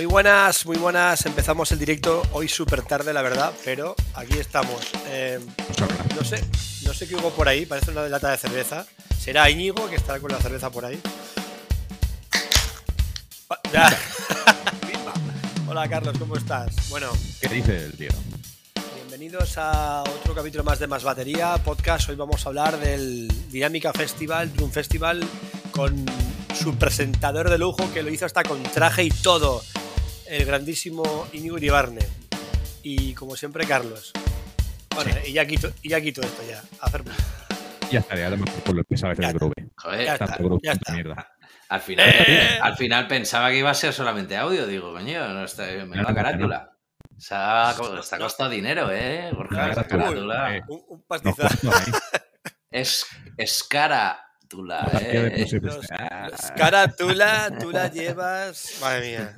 Muy buenas, muy buenas. Empezamos el directo hoy súper tarde, la verdad, pero aquí estamos. Eh, no sé, no sé qué hubo por ahí, parece una lata de cerveza. Será Íñigo que estará con la cerveza por ahí. Ah, ya. Hola Carlos, ¿cómo estás? Bueno, ¿Qué dice el tío? bienvenidos a otro capítulo más de Más Batería Podcast. Hoy vamos a hablar del Dinámica Festival, Drum Festival, con su presentador de lujo que lo hizo hasta con traje y todo, el grandísimo Íñigo Iribarne. Y como siempre, Carlos. Bueno, y, ya quito, y ya quito esto ya. A hacer Ya estaría, a lo mejor por lo que sabes Ya del grove. Joder, Ya está, Tanto ya está. mierda. al final, Eh. al final pensaba que iba a ser solamente audio. Digo, coño, no está, me da no, carátula. Se ha, está costado dinero, ¿eh? Borja, uy, carátula. eh. Un, un Nos pastizal. ahí. Es, es carátula, ¿eh? Los- los cara, tú la, tú la llevas. Madre mía.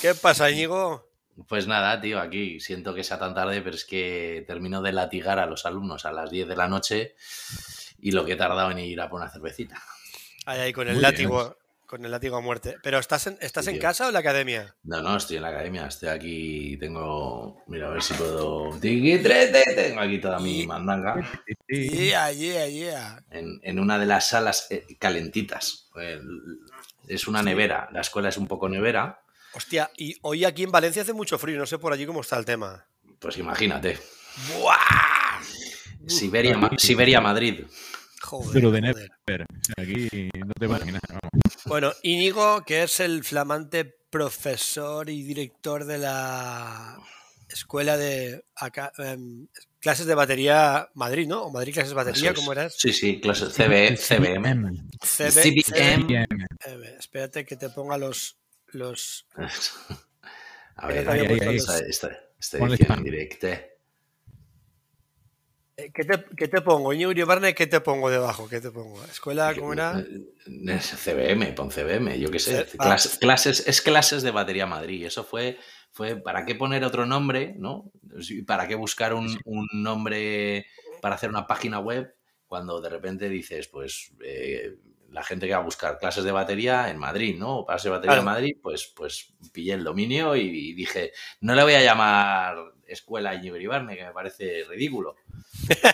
¿Qué pasa, Íñigo? Pues nada, tío, aquí siento que sea tan tarde, pero es que termino de latigar a los alumnos a las 10 de la noche y lo que he tardado en ir a por una cervecita. Ahí, ahí, con el Muy látigo. Con el látigo a muerte. ¿Pero estás en, estás Sí, en casa o en la academia? No, no, estoy en la academia, estoy aquí, tengo, mira, a ver si puedo... Tiquitrete, Tengo aquí toda mi mandanga. Yeah, yeah, yeah. en, en una de las salas eh, calentitas. Es una nevera, la escuela es un poco nevera, Hostia, y hoy aquí en Valencia hace mucho frío, no sé por allí cómo está el tema. pues imagínate. ¡Buah! Siberia, Siberia Madrid. Joder, Pero de joder. Never. Aquí no te imaginas. Vamos. Bueno, Íñigo, que es el flamante profesor y director de la escuela de acá, em, clases de batería Madrid, ¿no? O Madrid Clases de Batería, es. ¿cómo eras? Sí, sí, clase CB, CBM. CB, CBM. CB. Espérate que te ponga los... los... A ver, ahí, puesto ahí, los- esta, esta, esta Ponle edición en directo. Eh, ¿Qué te, qué te pongo? Íñigo Iribarne, ¿qué te pongo debajo? ¿Qué te pongo? ¿Escuela cómo era? Es CBM, pon CBM, yo qué sé. Ah. Clases, es clases de batería Madrid. Eso fue, fue, ¿para qué poner otro nombre? ¿no? ¿Para qué buscar un, un nombre para hacer una página web cuando de repente dices, pues eh, la gente que va a buscar clases de batería en Madrid, ¿no? O clases de batería Claro. en Madrid, pues, pues pillé el dominio y, y dije, no le voy a llamar escuela Íñigo Iribarne, que me parece ridículo.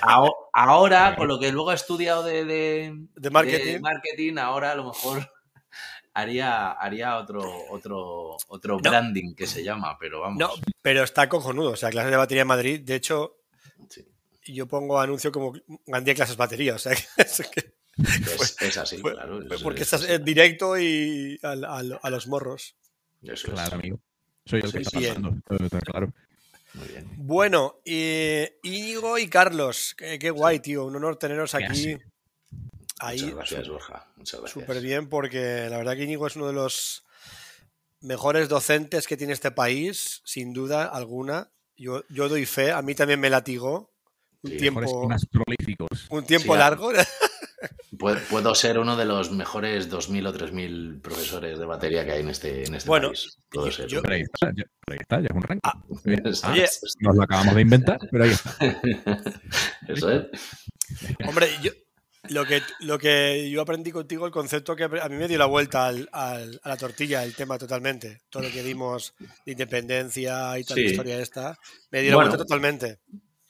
Aho- Ahora, con lo que luego he estudiado de, de, De marketing. de marketing, ahora a lo mejor haría, haría otro, otro, otro No. branding que se llama, pero vamos. No, pero está cojonudo. O sea, clases de batería en Madrid. De hecho, Sí, yo pongo anuncio como Gandía Clases Batería. O sea, que, es que- es, es así, claro. fue es- porque es estás así. en directo y al- al- a, los morros. Eso es. Claro, amigo. Soy el que está sí. pasando. claro. Muy bien. Bueno, y Íñigo y Carlos. Qué, qué guay, tío. Un honor teneros aquí. Ahí, Muchas gracias, Borja. Muchas gracias. súper bien, porque la verdad que Íñigo es uno de los mejores docentes que tiene este país, sin duda alguna. Yo, yo doy fe. A mí también me latigó un Sí, tiempo, más prolíficos. un tiempo Sí, largo. Puedo, puedo ser uno de los mejores 2.000 o 3.000 profesores de batería que hay en este, en este Bueno, país. Puedo yo- ser. yo- Pero ahí está, ya, pero ahí está, ya es un ranking. Ah, es. Nos lo acabamos de inventar, pero ahí está. Eso es. Hombre, yo, lo, que, lo que yo aprendí contigo, el concepto que a mí me dio la vuelta al- al- a la tortilla, el tema totalmente. Todo lo que dimos de independencia y toda la historia esta, me dio la vuelta totalmente.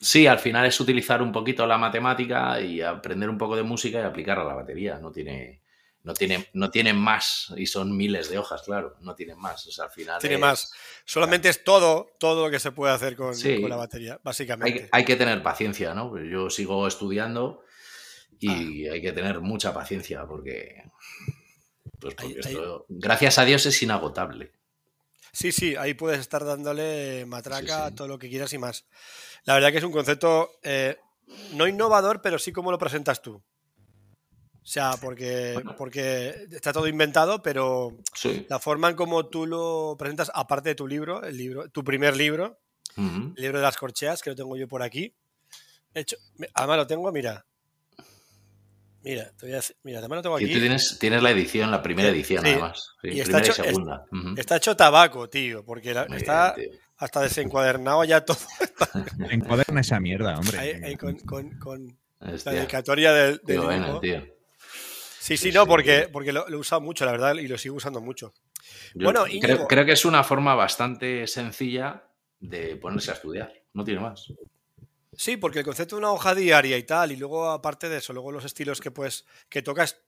Sí, al final es utilizar un poquito la matemática y aprender un poco de música y aplicarla a la batería. No tiene, no tiene, no tiene más y son miles de hojas, claro. No tienen más. O sea, al final Tiene es- más. Solamente es todo, todo lo que se puede hacer con, Sí. con la batería, básicamente. hay que tener paciencia, ¿no? Yo sigo estudiando y Ah. hay que tener mucha paciencia porque, pues Hay- porque hay- esto, gracias a Dios, es inagotable. Sí, sí, ahí puedes estar dándole matraca Sí, sí. todo lo que quieras y más. La verdad que es un concepto eh, no innovador, pero sí como lo presentas tú. O sea, porque, Bueno. porque está todo inventado, pero Sí. la forma en como tú lo presentas, aparte de tu libro, el libro, tu primer libro, el libro de las corcheas, que lo tengo yo por aquí. Hecho, además lo tengo, mira. Mira, te voy a decir- mira, además lo tengo Y aquí. tú tienes, tienes la edición, la primera edición, sí. además. Sí, Y está primera hecho- y segunda. Está hecho tabaco, tío, porque la- está bien, tío. hasta desencuadernado ya todo. Encuaderna esa mierda, hombre. Ahí, ahí con, con- con la dedicatoria del, del qué bueno, dibujo. tío. Sí, sí, Sí, no, sí. porque, porque lo, lo he usado mucho, la verdad, y lo sigo usando mucho. Yo Bueno, creo, Íñigo. creo que es una forma bastante sencilla de ponerse a estudiar. No tiene más. Sí, porque el concepto de una hoja diaria y tal, y luego aparte de eso, luego los estilos que pues que tocas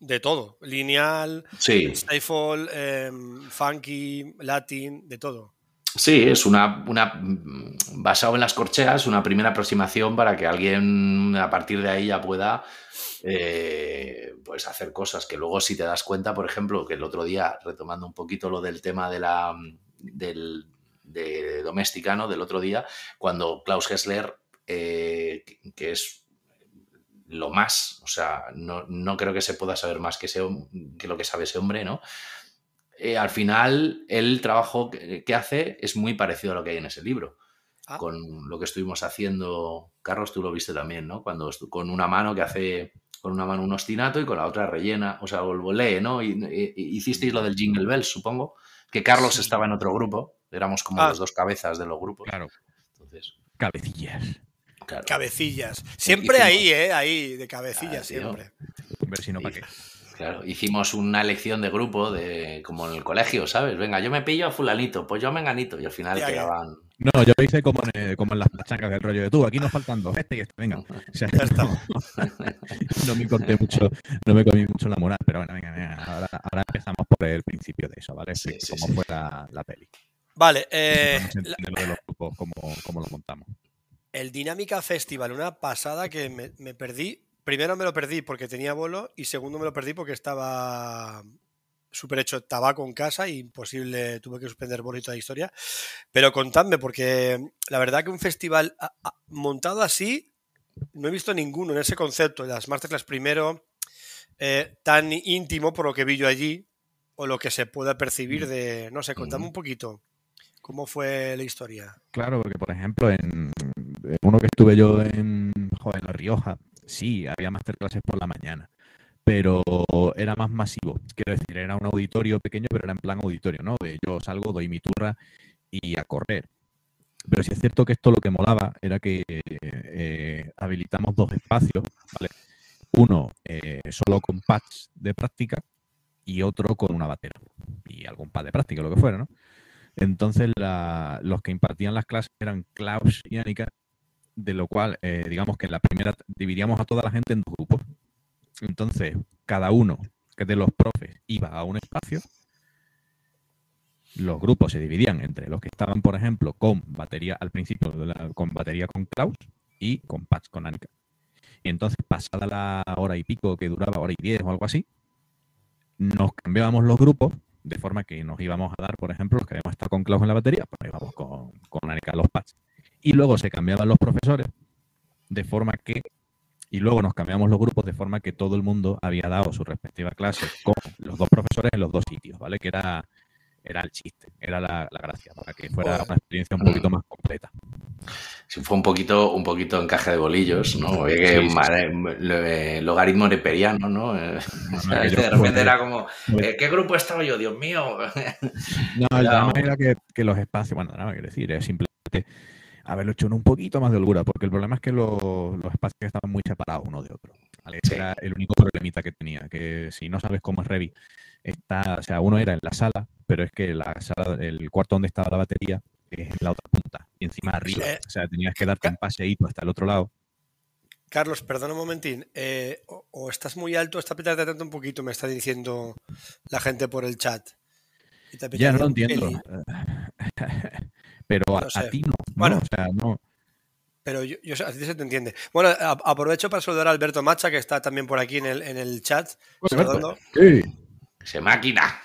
de todo, lineal, Sí, skyfall, em, funky, latin, de todo. sí, es una, una mm, basado en las corcheas, una primera aproximación para que alguien a partir de ahí ya pueda eh, pues hacer cosas. Que luego si te das cuenta, por ejemplo, que el otro día, retomando un poquito lo del tema de la del de doméstica, ¿no? Del otro día, cuando Klaus Hessler, eh, que- es lo más, o sea, no, no creo que se pueda saber más que, ese, que lo que sabe ese hombre, ¿no? Eh, al final, el trabajo que, que hace es muy parecido a lo que hay en ese libro. Ah. Con lo que estuvimos haciendo, Carlos, tú lo viste también, ¿no? Cuando con una mano que hace con una mano un ostinato y con la otra rellena, o sea, o lee, ¿no? Y, y- y hicisteis lo del Jingle Bells, supongo, que Carlos Sí. estaba en otro grupo, éramos como Ah. los dos cabezas de los grupos. Claro, Entonces, cabecillas. claro. Cabecillas. Siempre hicimos- ahí, ¿eh? Ahí, de cabecillas, Ah, siempre. A ver si no, ¿para qué? Claro, hicimos una elección de grupo, de como en el colegio, ¿sabes? Venga, yo me pillo a fulanito, pues yo a menganito, y al final Ya, ya. quedaban... No, yo lo hice como en, como en las pachangas del rollo de tú. Aquí nos faltan dos, este y este. Venga. O sea, Ya estamos. no me conté mucho, no me comí mucho la moral, pero bueno, venga, venga. Ahora, ahora empezamos por el principio de eso, ¿vale? Sí, sí, cómo sí. fue la, la peli. Vale, eh, Vamos a la- entender lo de los grupos, cómo, cómo lo montamos. el Dinámica Festival, una pasada que me, me perdí. Primero me lo perdí porque tenía bolo y segundo me lo perdí porque estaba súper hecho tabaco en casa y imposible, tuve que suspender bolo y toda la historia. Pero contadme, porque la verdad que un festival montado así, no he visto ninguno en ese concepto. Las Masterclass primero, eh, tan íntimo por lo que vi yo allí, o lo que se pueda percibir de, no sé, contadme Ujú. un poquito cómo fue la historia. Claro, porque por ejemplo, en, uno que estuve yo en, joder, La Rioja, sí, había masterclasses por la mañana, pero era más masivo. Quiero decir, era un auditorio pequeño, pero era en plan auditorio, ¿no? De yo salgo, doy mi turra y a correr. Pero sí es cierto que esto lo que molaba era que eh, habilitamos dos espacios, ¿vale? Uno eh, solo con pads de práctica y otro con una batera y algún pad de práctica, lo que fuera, ¿no? Entonces la- los que impartían las clases eran Klaus y Annika, de lo cual, eh, digamos que en la primera dividíamos a toda la gente en dos grupos. Entonces, cada uno que de los profes iba a un espacio, los grupos se dividían entre los que estaban, por ejemplo, con batería al principio, con batería con Klaus y con pads con Annika. Y entonces, pasada la hora y pico que duraba, hora y diez o algo así, nos cambiábamos los grupos de forma que nos íbamos a dar, por ejemplo, los que habíamos estado con Klaus en la batería, pues íbamos con, con Annika en los pads. Y luego se cambiaban los profesores de forma que, y luego nos cambiamos los grupos de forma que todo el mundo había dado su respectiva clase con los dos profesores en los dos sitios, ¿vale? Que era, era el chiste, era la, la gracia, para que fuera una experiencia un poquito más completa. Sí, fue un poquito, un poquito encaje de bolillos, ¿no? Oye, que Sí, sí, madre, eh, logaritmo neperiano, ¿no? Eh, No, o sea, aquello de repente fue- era como, eh, ¿qué grupo estaba yo? Dios mío. No, el drama hombre. era que, que los espacios, bueno, nada, quiero decir, es simplemente haberlo hecho en un poquito más de holgura, porque el problema es que los, los espacios estaban muy separados uno de otro. ¿Vale? Ese Sí. Era el único problemita que tenía, que si no sabes cómo es Revi, está, o sea, uno era en la sala, pero es que la sala, el cuarto donde estaba la batería es en la otra punta, y encima arriba. O sea, tenías que darte un paseíto hasta el otro lado. Carlos, perdona un momentín. eh, o, o estás muy alto, o está apretando tanto un poquito, me está diciendo la gente por el chat. Y te Ya no lo apetece entiendo. pero a, No a sé. ti no, ¿no? Bueno. O sea, no. Pero yo, yo- a ti se te entiende. Bueno, a- aprovecho para saludar a Alberto Macha, que está también por aquí en el, en el chat, saludando, Sí. Se máquina.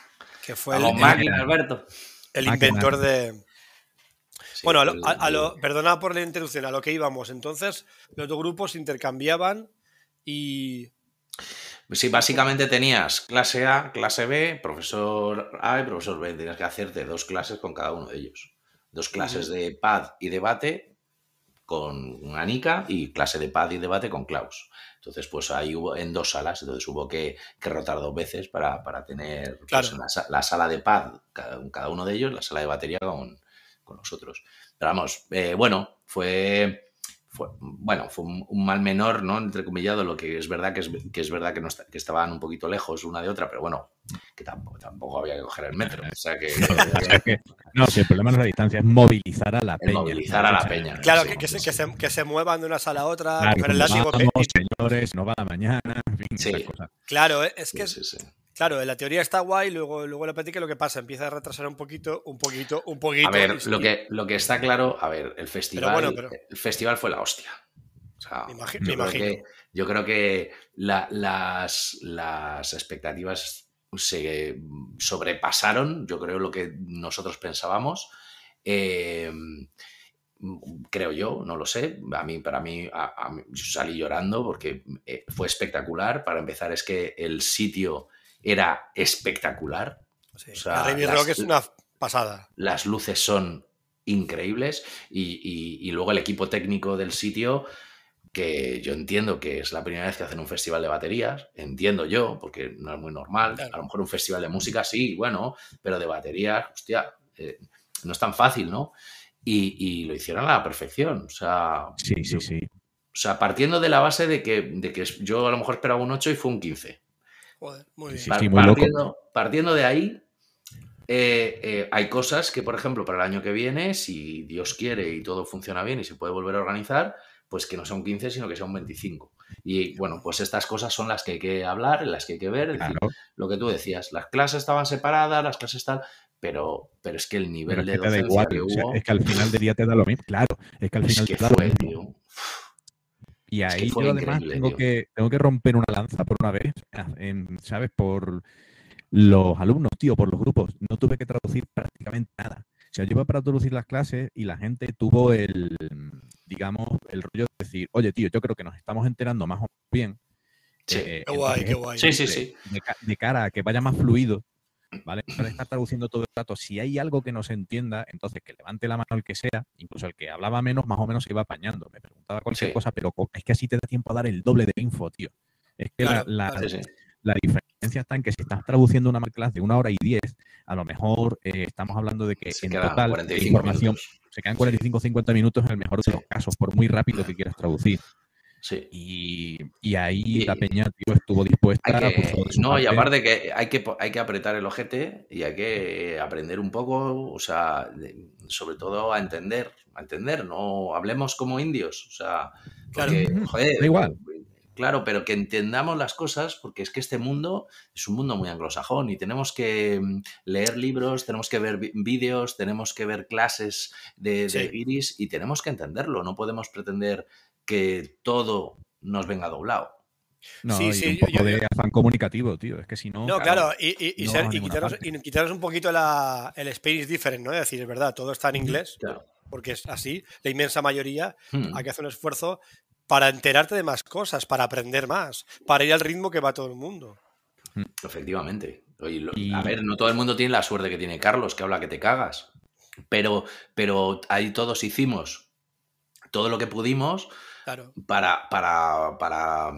que fue el, Vamos, el- máquina, Alberto. el máquina. inventor de... Sí, bueno, a lo- el- a- a lo- perdona por la interrupción, a lo que íbamos. Entonces, los dos grupos intercambiaban y... Sí, básicamente tenías clase A, clase B, profesor A y profesor B. Tenías que hacerte dos clases con cada uno de ellos. Dos clases de pad y debate con Anika y clase de pad y debate con Klaus. Entonces, pues ahí hubo en dos salas, entonces hubo que, que rotar dos veces para, para tener pues, Claro. la sala de pad, cada, cada uno de ellos, la sala de batería con, con nosotros. Pero vamos, eh, bueno, fue, bueno, fue un, mal menor, ¿no? Entrecomillado, lo que es verdad que es, que es verdad que, no que estaban un poquito lejos una de otra, pero bueno, que tampoco, tampoco había que coger el metro. O sea que, no, si el problema no es la distancia, es movilizar a la peña. Movilizar a la peña. Claro, que, se, que, se, que, se, muevan de una sala a otra. Claro, pero el látigo que... señores, no va a la mañana, en fin, sí. cosas. Claro, es que sí, Claro, la teoría está guay, luego, luego la práctica lo que pasa, empieza a retrasar un poquito, un poquito, un poquito. A ver, lo, que, lo que está claro, a ver, el festival, el festival fue la hostia. O sea, me imagino. Yo, creo que, yo creo que las, las expectativas se sobrepasaron, yo creo, lo que nosotros pensábamos. Eh, creo yo, no lo sé. A mí, para mí, yo salí llorando porque eh, fue espectacular. Para empezar, es que el sitio era espectacular. Rock es una pasada. Las luces son increíbles y, luego el equipo técnico del sitio, que yo entiendo que es la primera vez que hacen un festival de baterías, entiendo yo, porque no es muy normal. A lo mejor un festival de música sí, bueno, pero de baterías, hostia, eh, no es tan fácil, ¿no? Y, lo hicieron a la perfección. O sea, sí, sí, sí. O sea, partiendo de la base de que, de que yo a lo mejor esperaba un 8 y fue un 15 muy partiendo, de ahí, eh, eh, hay cosas que, por ejemplo, para el año que viene, si Dios quiere y todo funciona bien y se puede volver a organizar, pues que no sea un 15, sino que sea un 25. Y bueno, pues estas cosas son las que hay que hablar, las que hay que ver. lo que tú decías, las clases estaban separadas, las clases están. Pero, pero es que el nivel de docencia que hubo... es que al final del día te da lo mismo. Claro, es que al final te da lo mismo. Y ahí yo además tengo que, tengo que romper una lanza por una vez, ¿sabes? Por los alumnos, tío, por los grupos. No tuve que traducir prácticamente nada. O sea, yo iba para traducir las clases y la gente tuvo el, digamos, el rollo de decir, oye, tío, yo creo que nos estamos enterando más o menos bien. Sí, eh, qué guay, qué guay. Sí, sí, sí. de, cara a que vaya más fluido, ¿vale? Para estar traduciendo todo el rato, si hay algo que no se entienda, entonces que levante la mano el que sea, incluso el que hablaba menos, más o menos se iba apañando. Me preguntaba cualquier cosa, pero es que así te da tiempo a dar el doble de info, tío. Es que la, diferencia está en que si estás traduciendo una clase de una hora y diez, a lo mejor eh, estamos hablando de que en total la información se quedan 45 o 50 minutos en el mejor de los casos, por muy rápido que quieras traducir. Sí. Y, ahí la peña estuvo dispuesta a... No, y aparte que hay, que hay que apretar el ojete y hay que aprender un poco, o sea, sobre todo a entender, a entender, no hablemos como indios, o sea, porque, joder, igual. Claro, pero que entendamos las cosas, porque es que este mundo es un mundo muy anglosajón y tenemos que mm, leer libros, tenemos que ver vídeos, tenemos que ver clases de, de iris y tenemos que entenderlo. No podemos pretender que todo nos venga doblado. No, sí, sí, un poco de afán comunicativo, tío. Es que si no. No, claro, y, y, quitaros, un poquito la, el space different, ¿no? Es decir, es verdad, todo está en inglés, porque es así, la inmensa mayoría. Hmm. Hay que hacer un esfuerzo para enterarte de más cosas, para aprender más, para ir al ritmo que va todo el mundo. Hmm. Efectivamente. A ver, no todo el mundo tiene la suerte que tiene Carlos, que habla que te cagas. Pero, pero ahí todos hicimos todo lo que pudimos para, para, para,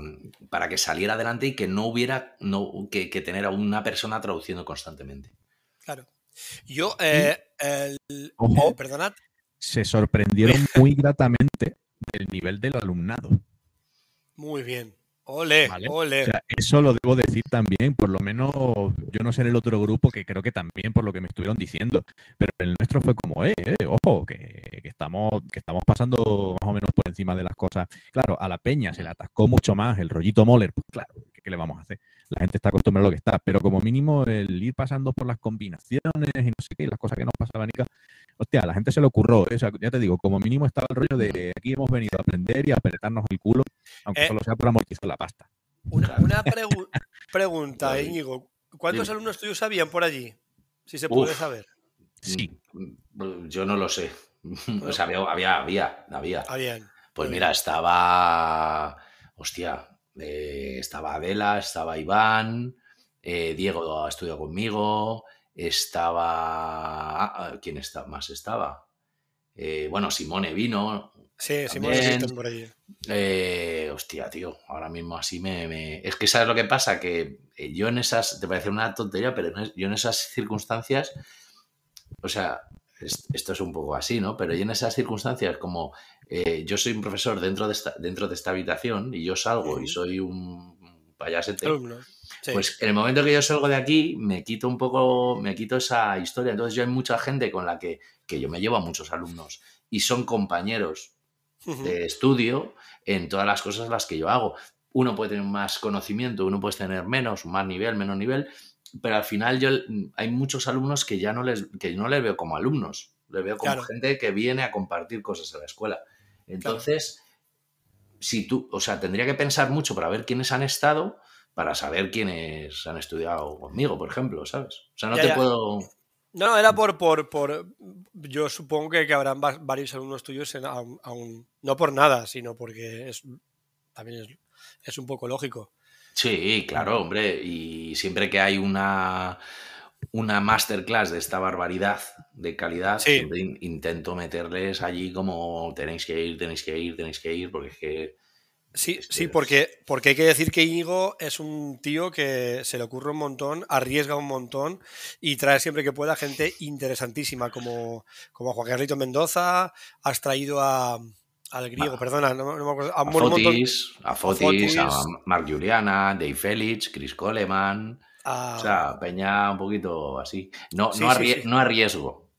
para, que saliera adelante y que no hubiera no, que, tener a una persona traduciendo constantemente. Claro. Yo, eh, el, Ojo, perdonad. Se sorprendieron muy gratamente del nivel del alumnado. Muy bien. Ole, ole. eso lo debo decir también, por lo menos yo no sé en el otro grupo, que creo que también por lo que me estuvieron diciendo, pero el nuestro fue como, eh, eh ojo, que, estamos, que estamos pasando más o menos por encima de las cosas. Claro, a la peña se le atascó mucho más el rollito Moller, pues claro, ¿qué, le vamos a hacer? La gente está acostumbrada a lo que está, pero como mínimo el ir pasando por las combinaciones y no sé qué, las cosas que nos pasaban, y hostia, a la gente se le ocurrió, ¿eh? ya te digo, como mínimo estaba el rollo de aquí hemos venido a aprender y a apretarnos el culo, aunque eh, solo sea por amortizar la pasta. Una, pregunta, Íñigo. ¿Cuántos alumnos tuyos habían por allí? Si se puede saber. Sí. Mm, yo no lo sé. O sea, había, había, había. Habían. Pues mira, estaba. Hostia. Eh, estaba Adela, estaba Iván, eh, Diego ha estudiado conmigo, estaba. Ah, ah, ¿Quién está? más estaba? Eh, bueno, Simone vino. Sí, Simone por allí. Eh, hostia, tío, ahora mismo así me, Es que sabes lo que pasa, que eh, yo en esas, te parece una tontería, pero yo en esas circunstancias, o sea, esto es un poco así, ¿no? Pero y en esas circunstancias, como eh, yo soy un profesor dentro de esta, dentro de esta habitación y yo salgo y soy un payasete, pues en el momento que yo salgo de aquí me quito un poco, me quito esa historia. Entonces yo hay mucha gente con la que, que yo me llevo a muchos alumnos y son compañeros de estudio en todas las cosas las que yo hago. Uno puede tener más conocimiento, uno puede tener menos, más nivel, menos nivel, pero al final yo hay muchos alumnos que ya no les, que no les veo como alumnos, les veo como gente que viene a compartir cosas en la escuela. Entonces, si tú, o sea, tendría que pensar mucho para ver quiénes han estado, para saber quiénes han estudiado conmigo, por ejemplo, ¿sabes? O sea, no te puedo... No, era por, por, por, yo supongo que, que habrán varios alumnos tuyos en, aún, no por nada, sino porque es, también es, es un poco lógico. Sí, claro, hombre. Y siempre que hay una, una masterclass de esta barbaridad de calidad, siempre intento meterles allí como tenéis que ir, tenéis que ir, tenéis que ir, porque es que. Sí, sí, porque, porque hay que decir que Íñigo es un tío que se le ocurre un montón, arriesga un montón y trae siempre que pueda gente interesantísima, como, como Juan Carlito Mendoza, has traído a, al griego, perdona, no, me acuerdo. A, Fotis, a, Fotis, a Mark Juliana, Dave Felix, Chris Coleman. O sea, Peña un poquito así. No, no, no arriesgo.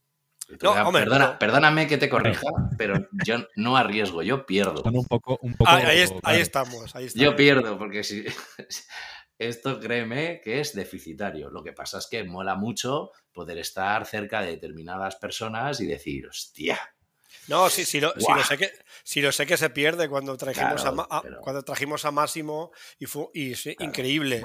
Perdona, Perdóname que te corrija, pero yo no arriesgo, yo pierdo. un poco, un poco ahí, estamos, ahí, estamos, Yo pierdo, porque si. Esto créeme que es deficitario. Lo que pasa es que mola mucho poder estar cerca de determinadas personas y decir, hostia, no, sí, sí, lo, lo sé que, si lo sé que se pierde cuando trajimos, a, cuando trajimos a Máximo y fue y, increíble.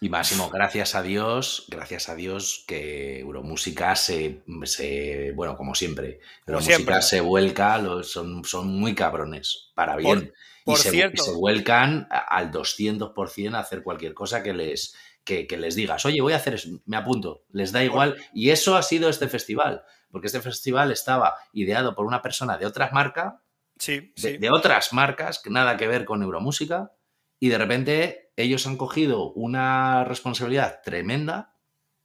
y, Máximo, gracias a Dios, gracias a Dios que Euromúsica se, se bueno, como siempre, Euromúsica se vuelca, son, son muy cabrones, para bien. y, se, cierto. se vuelcan al 200% a hacer cualquier cosa que les, que, les digas, oye, voy a hacer eso, me apunto, les da igual. Y eso ha sido este festival porque este festival estaba ideado por una persona de otras marcas, sí, de, otras marcas, que nada que ver con neuromúsica, y de repente ellos han cogido una responsabilidad tremenda,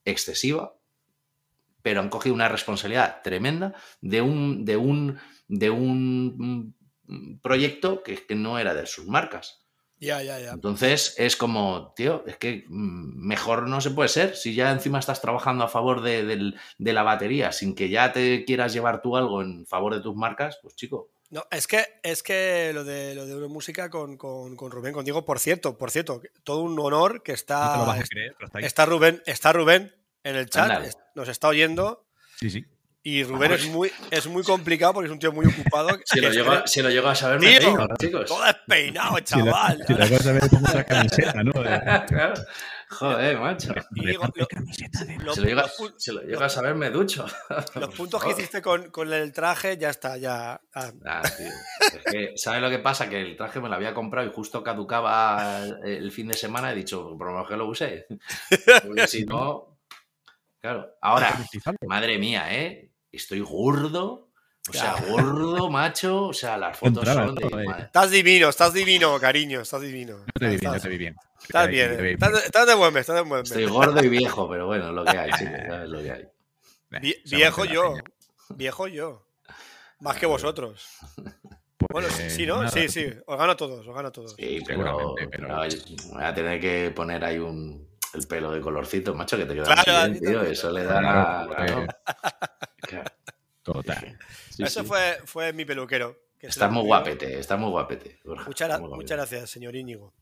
excesiva, pero han cogido una responsabilidad tremenda de un, de un, de un proyecto que, que no era de sus marcas. Ya, ya, ya. Entonces es como, tío, es que mm, mejor no se puede ser. Si ya encima estás trabajando a favor de, la batería sin que ya te quieras llevar tú algo en favor de tus marcas, pues chico. No, es que, es que lo de lo de Euromúsica con, con, con Rubén, contigo, por cierto, por cierto, todo un honor que está. está, Rubén, está Rubén en el chat, nos está oyendo. Sí, sí. Y Rubén es muy, es muy complicado porque es un tío muy ocupado. Si lo, llego, si lo llego a saber, me tío, chicos. Todo despeinado, chaval. Si lo, llego a saber, pongo otra camiseta, ¿no? claro. Joder, macho. Digo, lo, si, lo si lo llego a saber, me ducho. Los puntos que hiciste con, con, el traje, ya está, ya. Ah. Ah, tío. Es que, ¿sabes lo que pasa? Que el traje me lo había comprado y justo caducaba el fin de semana. He dicho, por lo que lo usé. Porque si no. Claro. Ahora, madre mía, ¿eh? Estoy gordo. O sea, gordo, macho. O sea, las fotos son de. Estás divino, estás divino, cariño, estás divino. te vi bien, te vi bien. Estás bien, estás, de buen mes, estás de buen mes. Estoy gordo y viejo, pero bueno, lo que hay, chicos, sabes lo que hay. viejo yo, viejo yo. Más que vosotros. Bueno, sí, ¿no? Sí, sí, os gano a todos, os gano a todos. Sí, pero, pero... voy a tener que poner ahí un, el pelo de colorcito, macho, que te queda claro, bien, tío. Eso le da. Total. Eso Fue, fue mi peluquero. está muy guapete, está muy guapete. muchas, gracias, señor Íñigo.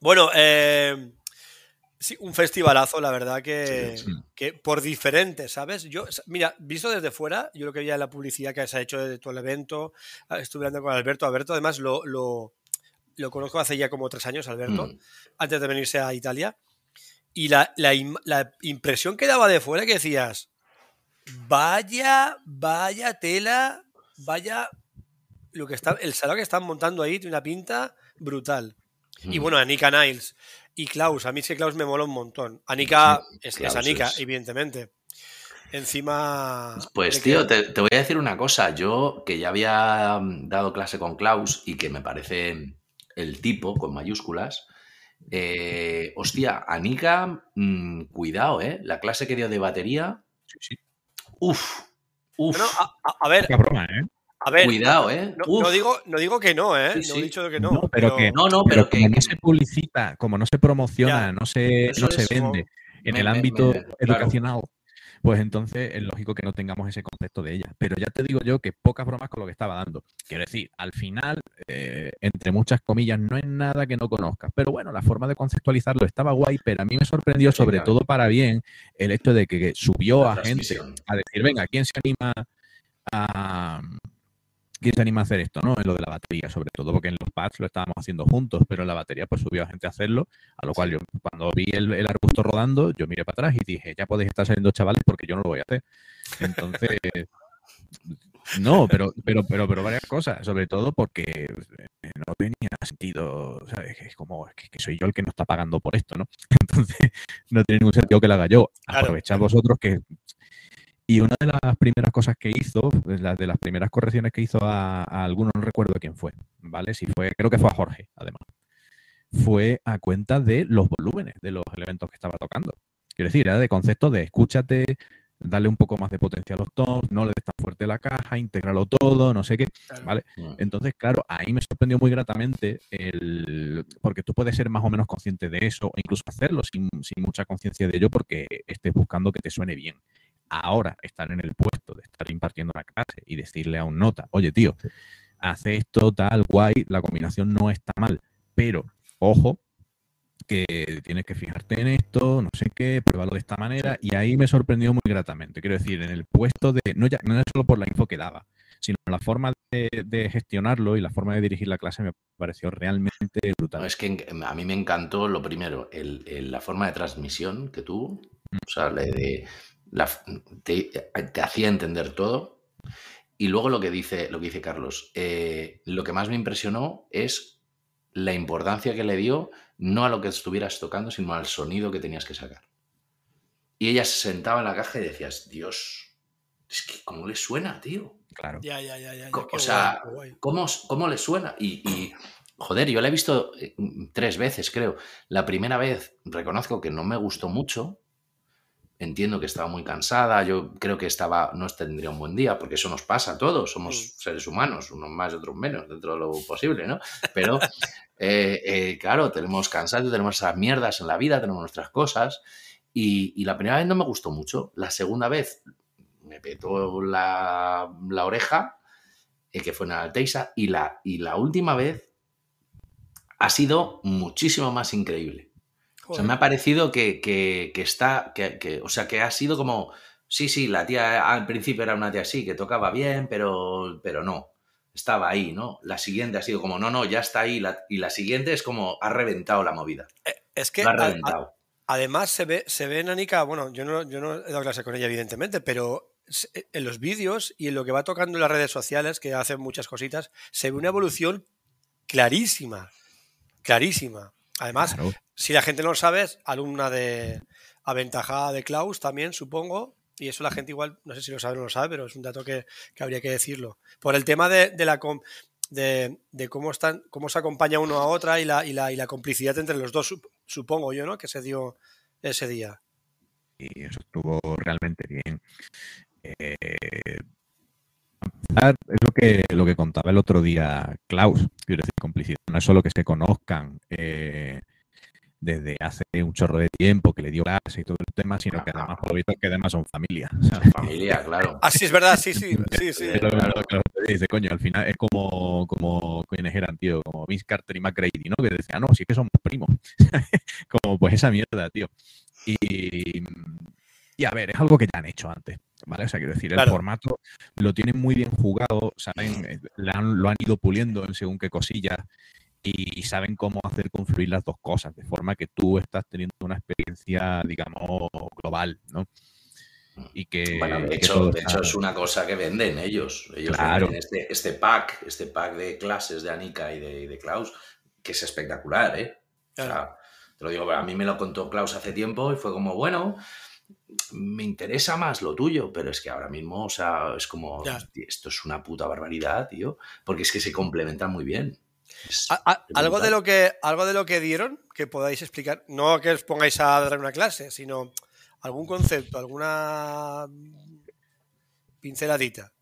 Bueno, eh, sí, un festivalazo, la verdad, que, que, por diferente, ¿sabes? Yo, mira, visto desde fuera, yo lo que veía en la publicidad que se ha hecho de todo el evento, ah, estuve hablando con Alberto. Alberto, además, lo, lo, lo conozco hace ya como tres años, Alberto, mm. antes de venirse a Italia. Y la, impresión que daba de fuera que decías, vaya, vaya tela, vaya lo que está, el salón que están montando ahí tiene una pinta brutal. Y mm. bueno, Anika Niles y Klaus, a mí es que Klaus me mola un montón. Anika es, es Anika, evidentemente. Encima. Pues, tío, te, te, voy a decir una cosa. Yo, que ya había dado clase con Klaus y que me parece el tipo, con mayúsculas, eh, hostia, Anika, mm, cuidado, ¿eh? La clase que dio de batería. Uf, uf. No, a, a- a ver, Qué broma, ¿eh? a ver. Cuidado, ¿eh? No, digo, no digo que no, ¿eh? Sí, no he dicho que no. No, pero que- No, no, Pero, pero, que. como no se publicita, como no se promociona, Ya. no se, no se vende en me- el me- ámbito me- claro. educacional, pues entonces es lógico que no tengamos ese concepto de ella. Pero ya te digo yo que pocas bromas con lo que estaba dando. Quiero decir, al final, eh, entre muchas comillas, no es nada que no conozcas. Pero bueno, la forma de conceptualizarlo estaba guay, pero a mí me sorprendió, sobre todo para bien, el hecho de que subió a gente a decir, venga, ¿quién se anima a... ¿Quién se anima a hacer esto, no? En lo de la batería, sobre todo, porque en los pads lo estábamos haciendo juntos, pero en la batería pues subió a gente a hacerlo, a lo cual yo cuando vi el, el arbusto rodando, yo miré para atrás y dije, ya podéis estar saliendo chavales porque yo no lo voy a hacer. Entonces, no, pero, pero, pero, pero varias cosas, sobre todo porque eh, no tenía sentido, ¿sabes? Es como, es que, que soy yo el que no está pagando por esto, ¿no? Entonces, no tiene ningún sentido que lo haga yo. Aprovechad claro. vosotros que y una de las primeras cosas que hizo, de las, de las primeras correcciones que hizo a, a alguno, no recuerdo quién fue, ¿vale? Si fue, creo que fue a Jorge, además. Fue a cuenta de los volúmenes de los elementos que estaba tocando. Quiero decir, era de concepto de escúchate, darle un poco más de potencia a los tonos, no le des tan fuerte la caja, intégralo todo, no sé qué. ¿vale? Mm. Entonces, claro, ahí me sorprendió muy gratamente el. Porque tú puedes ser más o menos consciente de eso, o incluso hacerlo sin, sin mucha conciencia de ello, porque estés buscando que te suene bien. Ahora, estar en el puesto de estar impartiendo la clase y decirle a un nota, oye, tío, hace esto tal, guay, la combinación no está mal, pero ojo, que tienes que fijarte en esto, no sé qué, pruébalo de esta manera, y ahí me sorprendió muy gratamente. Quiero decir, en el puesto de, no, ya, no es solo por la info que daba, sino la forma de, de gestionarlo y la forma de dirigir la clase me pareció realmente brutal. No, es que a mí me encantó lo primero, el- el- la forma de transmisión que tuvo. O sea, la de, la- te, te hacía entender todo. Y luego lo que dice, lo que dice Carlos, eh, lo que más me impresionó es la importancia que le dio no a lo que estuvieras tocando, sino al sonido que tenías que sacar. Y ella se sentaba en la caja y decías, Dios, es que cómo le suena, tío. Claro. Ya, ya, ya, ya. o sea, guay, qué guay. ¿Cómo, cómo le suena? Y, y, joder, yo la he visto eh, tres veces, creo. La primera vez reconozco que no me gustó mucho. Entiendo que estaba muy cansada. Yo creo que estaba, no tendría un buen día, porque eso nos pasa a todos. Somos seres humanos, unos más y otros menos, dentro de lo posible, ¿no? Pero, eh, eh, claro, tenemos cansancio, tenemos esas mierdas en la vida, tenemos nuestras cosas. Y, y la primera vez no me gustó mucho. La segunda vez me petó la, la oreja eh, que fue en Alteisa, y la, y la última vez ha sido muchísimo más increíble. O sea, me ha parecido que, que- que está, que, que- o sea, que ha sido como, sí, sí, la tía al principio era una tía así, que tocaba bien, pero, pero no, estaba ahí, ¿no? La siguiente ha sido como, no, no, ya está ahí, la- y la siguiente es como, ha reventado la movida, Es que ha a- a- reventado. además se ve, se ve en Anika, bueno, yo no, yo no he dado clase con ella, evidentemente, pero se- en los vídeos y en lo que va tocando en las redes sociales, que hacen muchas cositas, se ve una evolución clarísima. Clarísima. Además, Claro. si la gente no lo sabe, es alumna de aventajada de Klaus también, supongo. Y eso la gente igual, no sé si lo sabe o no lo sabe, pero es un dato que, que habría que decirlo. Por el tema de, de la de, de cómo están, cómo se acompaña uno a otra y la, y la, y la complicidad entre los dos, sup- supongo yo, ¿no? Que se dio ese día. y eso estuvo realmente bien. Eh, es lo que, lo que contaba el otro día Klaus, quiero decir, complicidad. No es solo que se conozcan eh, desde hace un chorro de tiempo, que le dio clase y todo el tema, sino que además, por lo visto, que además son familia. ¿sabes? Familia, claro. Ah, sí, es verdad, sí, sí, sí, sí. Lo que te dice, coño, al final es como, como quienes eran, tío, como Vince Carter y McGrady, ¿no? Que decían, no, sí que somos primos. como pues esa mierda, tío. Y, y a ver, es algo que ya han hecho antes, ¿vale? O sea, quiero decir, el Claro. formato lo tienen muy bien jugado, ¿saben? Eh, han- lo han ido puliendo en según qué cosillas y saben cómo hacer confluir las dos cosas, de forma que tú estás teniendo una experiencia, digamos, global, ¿no? Y que, Bueno, de que hecho, de es una cosa que venden ellos. Ellos Claro. venden este, este pack, este pack de clases de Anika y de, de Klaus, que es espectacular, ¿eh? O sea, te lo digo, a mí me lo contó Klaus hace tiempo y fue como, bueno, me interesa más lo tuyo, pero es que ahora mismo, o sea, es como, Ya. "Hostia, esto es una puta barbaridad, tío, porque es que se complementan muy bien. Algo, de lo que, algo de lo que dieron que podáis explicar, no que os pongáis a dar una clase, sino algún concepto, alguna pinceladita.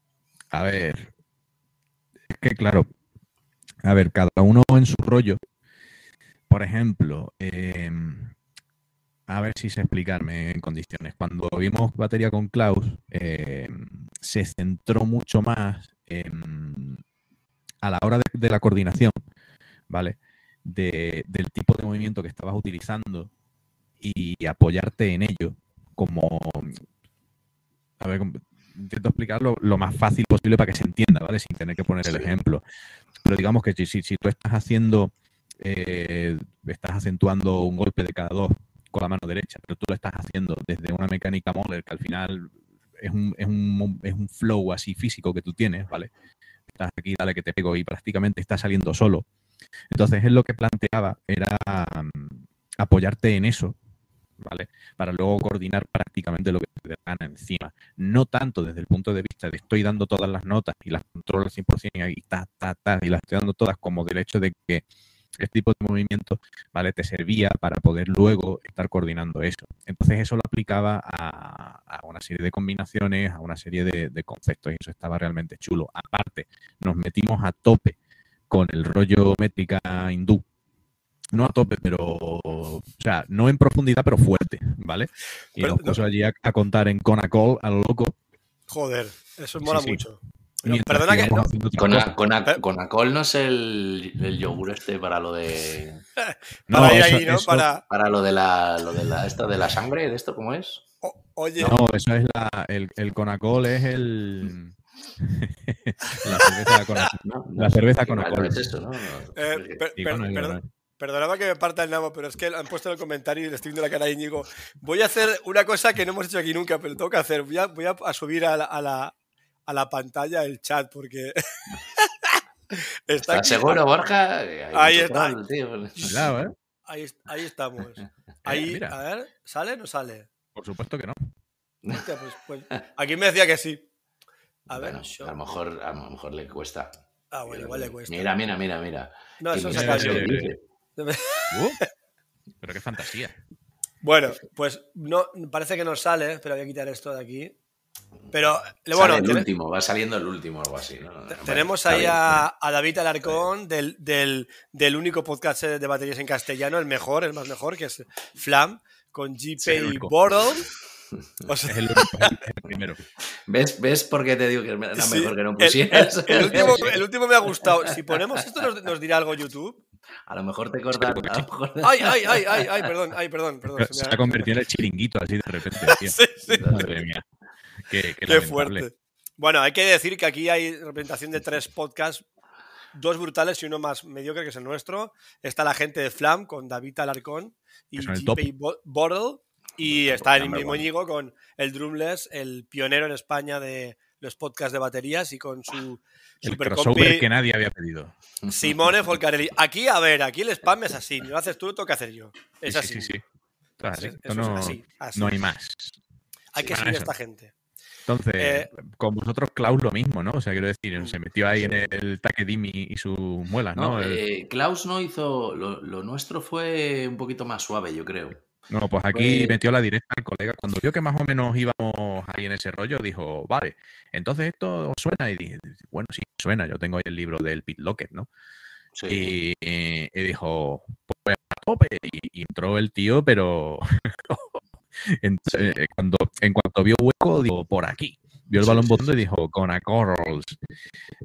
A ver, es que claro, a ver, cada uno en su rollo. Por ejemplo, em, a ver si sé explicarme en condiciones. Cuando vimos batería con Klaus, em, se centró mucho más a la hora de, la coordinación, ¿vale? del tipo de movimiento que estabas utilizando y apoyarte en ello como... A ver, intento explicarlo lo más fácil posible para que se entienda, ¿vale? Sin tener que poner el ejemplo. Pero digamos que si, si, tú estás haciendo, eh, estás acentuando un golpe de cada dos con la mano derecha, pero tú lo estás haciendo desde una mecánica Moller que al final es un, es un, es un flow así físico que tú tienes, ¿vale? Estás aquí, dale que te pego y prácticamente está saliendo solo. Entonces él lo que planteaba era mm, apoyarte en eso ¿vale? Para luego coordinar prácticamente lo que te gana encima. No tanto desde el punto de vista de estoy dando todas las notas y las controlo al 100% y ahí, ta, ta, ta, y las estoy dando todas, como del hecho de que este tipo de movimiento, ¿vale? Te servía para poder luego estar coordinando eso. Entonces eso lo aplicaba a, una serie de combinaciones, a una serie de, de, conceptos y eso estaba realmente chulo. Aparte, nos metimos a tope con el rollo métrica hindú, no a tope, pero, o sea, no en profundidad, pero fuerte, ¿vale? Y nos puso allí a, contar en Conacol a lo loco. Joder, eso mola mucho. Perdona que. Conacol no es el, el, yogur este para lo de. para ir ahí, ¿no? para... para lo de la. Lo de la esto de la sangre, ¿de esto cómo es? oye. No, eso es la. El, el Conacol es el. la cerveza Conacol. No, la cerveza Conacol. es eso, ¿no? Eh, Perdonaba que me parta el nabo, pero es que han puesto en el comentario y le estoy viendo la cara a Íñigo. Voy a hacer una cosa que no hemos hecho aquí nunca, pero tengo que hacer. Voy a, voy a, subir a la, a, la, a la, pantalla el chat porque. está ¿Estás seguro, Borja? Ahí está. ¿eh? ahí, ahí, estamos. Ahí, a ver, ¿sale o no sale? Por supuesto que no. Hostia, pues, pues, aquí me decía que sí. A ver, a, lo mejor, a lo mejor le cuesta. Ah, bueno, igual le cuesta. Mira, mira, mira, mira. No, eso se ha Uh, pero qué fantasía. Bueno, pues no, parece que no sale, pero voy a quitar esto de aquí. Pero bueno, el último, va saliendo el último, algo así. tenemos ahí a, David Alarcón del, del, único podcast de baterías en castellano, el mejor, el más mejor, que es Flam, con GP Bottle. es, el, primero. ¿Ves, ¿Ves por qué te digo que era mejor que no pusieras? El, último, el, último, me ha gustado. Si ponemos esto, nos dirá algo YouTube. A lo mejor te cortan. Ay, ay, ay, ay, ay, perdón, ay, perdón, perdón. Se, ha convertido en el chiringuito así de repente. Tío. sí, sí. Madre mía. Qué, qué, fuerte. Bueno, hay que decir que aquí hay representación de tres podcasts, dos brutales y uno más mediocre, que es el nuestro. Está la gente de Flam con David Alarcón y GP Bottle. Y está el mismo Íñigo con el Drumless, el pionero en España de los podcasts de baterías y con su el crossover que nadie había pedido. Simone Folcarelli. Aquí, a ver, aquí el spam es así. lo haces tú, lo tengo que hacer yo. Es así. Sí, sí, no, no, hay más. Hay que seguir a esta gente. Entonces, eh, con vosotros, Klaus, lo mismo, ¿no? O sea, quiero decir, se metió ahí en el Takedimi y sus muelas, ¿no? Eh, Klaus no hizo. lo, nuestro fue un poquito más suave, yo creo. No, pues aquí pues metió la directa al colega. Cuando vio que más o menos íbamos ahí en ese rollo, dijo, vale, entonces esto suena. Y dije, bueno, sí, suena. Yo tengo ahí el libro del Pit Locker, ¿no? Sí. Y, dijo, pues a tope. Y, entró el tío, pero eh, cuando, en cuanto vio hueco, dijo, por aquí. Vio el balón botando y dijo, con a corals.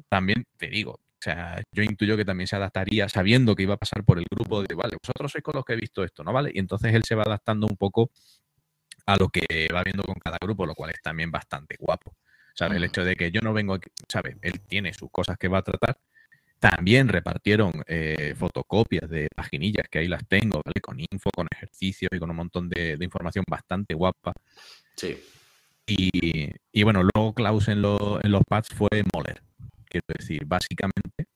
También te digo, o sea, yo intuyo que también se adaptaría sabiendo que iba a pasar por el grupo de, vale, vosotros sois con los que he visto esto, ¿no? ¿Vale? Y entonces él se va adaptando un poco a lo que va viendo con cada grupo, lo cual es también bastante guapo. ¿Sabes? El hecho de que yo no vengo aquí, ¿sabes? Él tiene sus cosas que va a tratar. También repartieron eh, fotocopias de paginillas, que ahí las tengo, ¿vale? Con info, con ejercicios y con un montón de, información bastante guapa. Sí. Y, bueno, luego Klaus en, en los pads fue Moller. Quiero decir, básicamente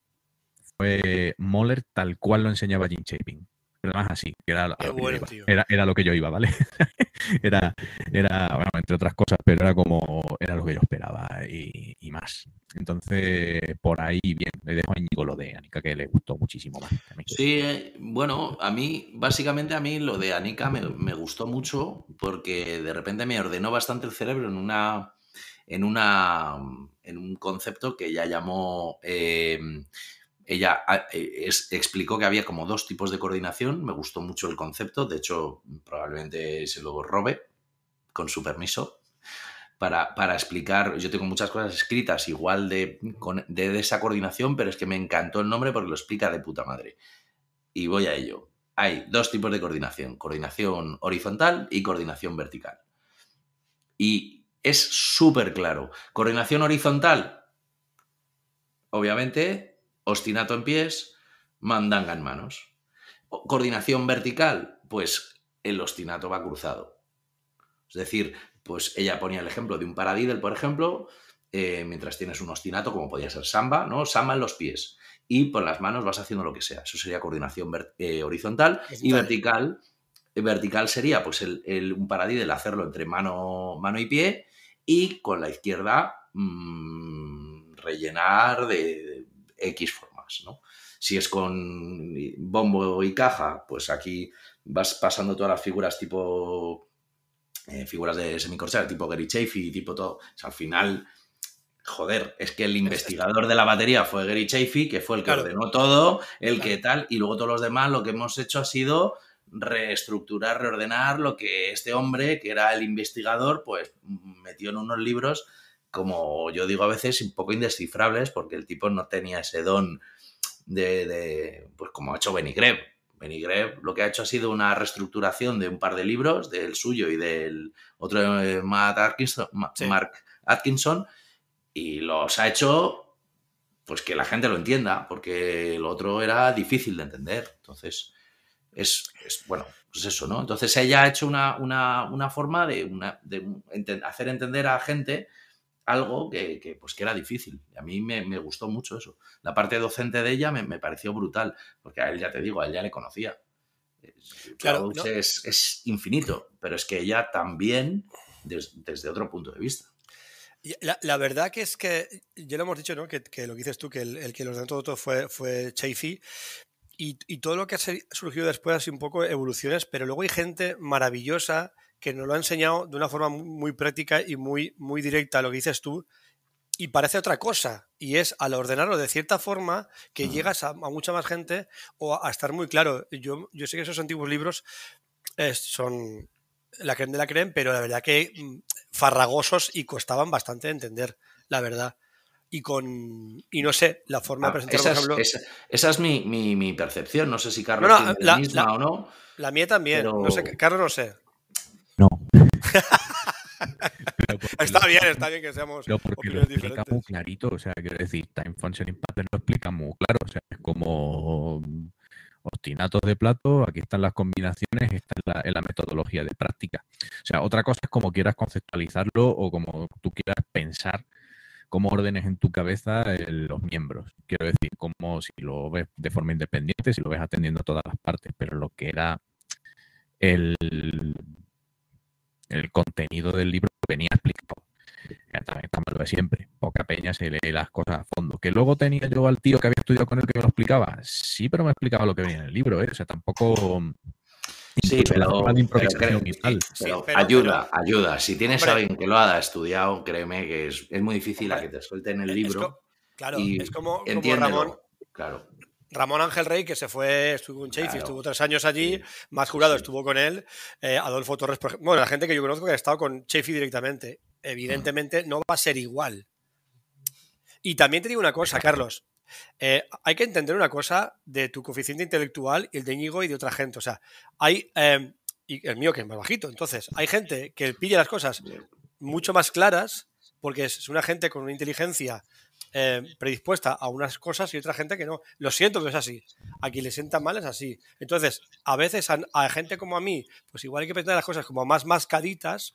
fue Moller tal cual lo enseñaba Jim Chapin. Más así, que era, lo que era, era, lo que yo iba, ¿vale? era, era, bueno, entre otras cosas, pero era como, era lo que yo esperaba y, más. Entonces, por ahí, bien, le dejo a Íñigo lo de Anika, que le gustó muchísimo más. Sí, eh, bueno, a mí, básicamente a mí lo de Anika me, me gustó mucho porque de repente me ordenó bastante el cerebro en una en, una, en un concepto que ella llamó... Eh, ella ah, eh, explicó que había como dos tipos de coordinación, me gustó mucho el concepto, de hecho probablemente se lo robe con su permiso, para, explicar, yo tengo muchas cosas escritas igual de, de, esa coordinación, pero es que me encantó el nombre porque lo explica de puta madre. Y voy a ello. Hay dos tipos de coordinación, coordinación horizontal y coordinación vertical. Y es súper claro. Coordinación horizontal, obviamente, ostinato en pies, mandanga en manos. Coordinación vertical, pues el ostinato va cruzado. Es decir, pues ella ponía el ejemplo de un paradídel, por ejemplo, eh, mientras tienes un ostinato, como podía ser samba, ¿no? Samba en los pies. Y por las manos vas haciendo lo que sea. Eso sería coordinación eh, horizontal. Y vertical, eh, vertical sería pues el, un paradídel hacerlo entre mano, mano y pie y con la izquierda mm, rellenar de, X formas, ¿no? Si es con bombo y caja, pues aquí vas pasando todas las figuras tipo eh, figuras de semicorsair, tipo Gary Chafee, tipo todo. al final, joder, es que el investigador de la batería fue Gary Chafee, que fue el que ordenó todo, el que tal, y luego todos los demás lo que hemos hecho ha sido reestructurar, reordenar lo que este hombre, que era el investigador, pues metió en unos libros como yo digo a veces, un poco indescifrables, porque el tipo no tenía ese don de, pues como ha hecho. Benny Greb lo que ha hecho ha sido una reestructuración de un par de libros, del suyo y del otro de Matt Atkinson, Mark Atkinson, y los ha hecho pues que la gente lo entienda, porque el otro era difícil de entender. Entonces, es, bueno, pues eso, ¿no? Entonces ella ha hecho una, una, forma de, una, de hacer entender a la gente algo que, pues, que era difícil. Y a mí me, gustó mucho eso. La parte docente de ella me, pareció brutal, porque a él ya te digo, a él ya le conocía. Claro, es, infinito, pero es que ella también desde otro punto de vista. La, verdad que es que, ya lo hemos dicho, ¿no? que, lo que dices tú, que el, que los ordenó todo, fue, fue Chafee, y, y, todo lo que ha surgido después ha sido un poco evoluciones, pero luego hay gente maravillosa que nos lo ha enseñado de una forma muy práctica y muy, muy directa, lo que dices tú, y parece otra cosa, y es al ordenarlo de cierta forma que llegas a, mucha más gente o a, estar muy claro. Yo, yo sé que esos antiguos libros eh, son la creen de la creen, pero la verdad que mm, farragosos y costaban bastante entender, la verdad. Y con. Y no sé, la forma de ah, presentar, esa, por ejemplo. esa, es mi, percepción. No sé si Carlos tiene la, misma o no. La mía también. No sé, Carlos no sé. No. está bien, está bien que seamos pero porque lo explica muy clarito, o sea, quiero decir, Time Functioning Pattern lo explica muy claro, o sea, es como obstinatos de plato, aquí están las combinaciones, está en la, metodología de práctica. O sea, otra cosa es como quieras conceptualizarlo o como tú quieras pensar cómo ordenes en tu cabeza los miembros. Quiero decir, como si lo ves de forma independiente, si lo ves atendiendo todas las partes, pero lo que era el el contenido del libro venía explicado. También está lo de siempre. Poca peña se lee las cosas a fondo. Que luego tenía yo al tío que había estudiado con él que me lo explicaba. Sí, pero me explicaba lo que venía en el libro, ¿eh? O sea, tampoco. Sí, pero, ayuda, ayuda. Si tienes a alguien que lo haya estudiado, créeme que es, muy difícil a que te suelten el libro. claro, es como, como Ramón. Claro. Ramón Ángel Rey, que se fue, estuvo con Chafee, estuvo tres años allí, más jurado estuvo con él, eh, Adolfo Torres, bueno, la gente que yo conozco que ha estado con Chafee directamente, evidentemente no va a ser igual. Y también te digo una cosa, Carlos, eh, hay que entender una cosa de tu coeficiente intelectual y el de Íñigo y de otra gente, o sea, hay, em, y el mío que es más bajito, entonces, hay gente que pilla las cosas mucho más claras, porque es una gente con una inteligencia eh, predispuesta a unas cosas y otra gente que no. Lo siento que es así. A quien le sienta mal es así. Entonces, a veces a, gente como a mí, pues igual hay que pensar las cosas como más mascaditas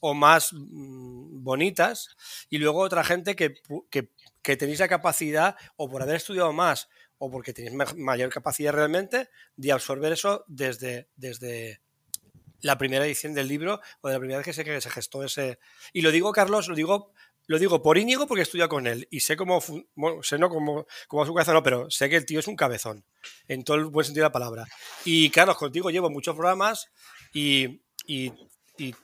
o más mm, bonitas y luego otra gente que, que, tenéis la capacidad o por haber estudiado más o porque tenéis mayor capacidad realmente de absorber eso desde, desde la primera edición del libro o de la primera vez que se, que se gestó ese... Y lo digo, Carlos, lo digo lo digo por Íñigo porque estudia con él y sé cómo, bueno, sé no como, como su cabeza no, pero sé que el tío es un cabezón, en todo el buen sentido de la palabra. Y Carlos, contigo llevo muchos programas y, y,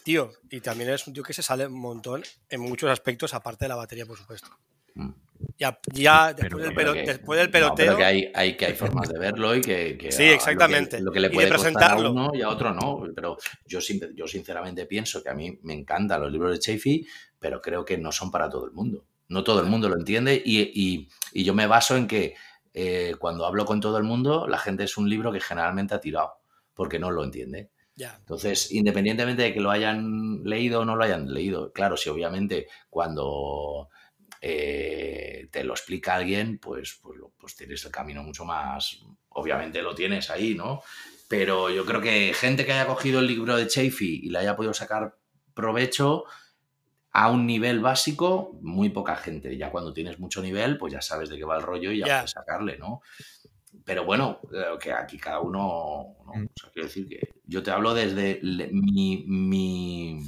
tío, y también es un tío que se sale un montón en muchos aspectos, aparte de la batería, por supuesto. Mm. Ya, después, del, Pero pelo- que- después del no, peloteo. que hay, hay, que hay formas de verlo y que, que Sí, a- exactamente. Lo que, lo Y le de puede a presentarlo. uno y a otro no. Pero yo, yo sinceramente pienso que a mí me encantan los libros de Chafee, pero creo que no son para todo el mundo. No todo el mundo lo entiende y, y- y yo me baso en que eh, cuando hablo con todo el mundo, la gente es un libro que generalmente ha tirado porque no lo entiende. Entonces, independientemente de que lo hayan leído o no lo hayan leído, claro, si obviamente cuando eh, te lo explica alguien, pues, pues, pues tienes el camino mucho más, obviamente lo tienes ahí, ¿no? Pero yo creo que gente que haya cogido el libro de Chafee y le haya podido sacar provecho a un nivel básico, muy poca gente. Ya cuando tienes mucho nivel, pues ya sabes de qué va el rollo y ya, puedes sacarle, ¿no? Pero bueno, eh, que aquí cada uno, ¿no? Mm. O sea, quiero decir que yo te hablo desde mi, mi,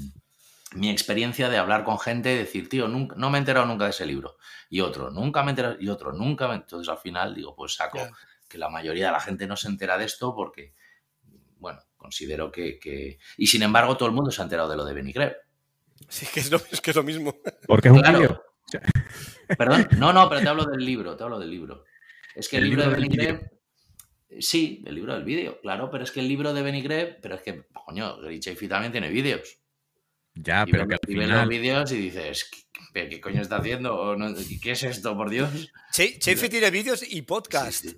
mi experiencia de hablar con gente y decir, tío, nunca, no me he enterado nunca de ese libro. Y otro, nunca me he enterado, y otro, nunca me... Entonces al final digo, pues saco que la mayoría de la gente no se entera de esto porque, bueno, considero que... que- Y sin embargo todo el mundo se ha enterado de lo de Benny Greb. Sí, que es lo, es que es lo mismo. Porque es un Claro. vídeo. Perdón, no, no, pero te hablo del libro, te hablo del libro. Es que el, El libro, libro de Greb... Sí, el libro del vídeo, claro, pero es que el libro de Benny Greb, pero es que, coño, Gary Chafee también tiene vídeos. Ya, y pero que al y ves los final. vídeos y dices, ¿qué, qué coño está haciendo? ¿O no- ¿Qué es esto, por Dios? Che- Chafee tiene vídeos y podcast. Sí, sí.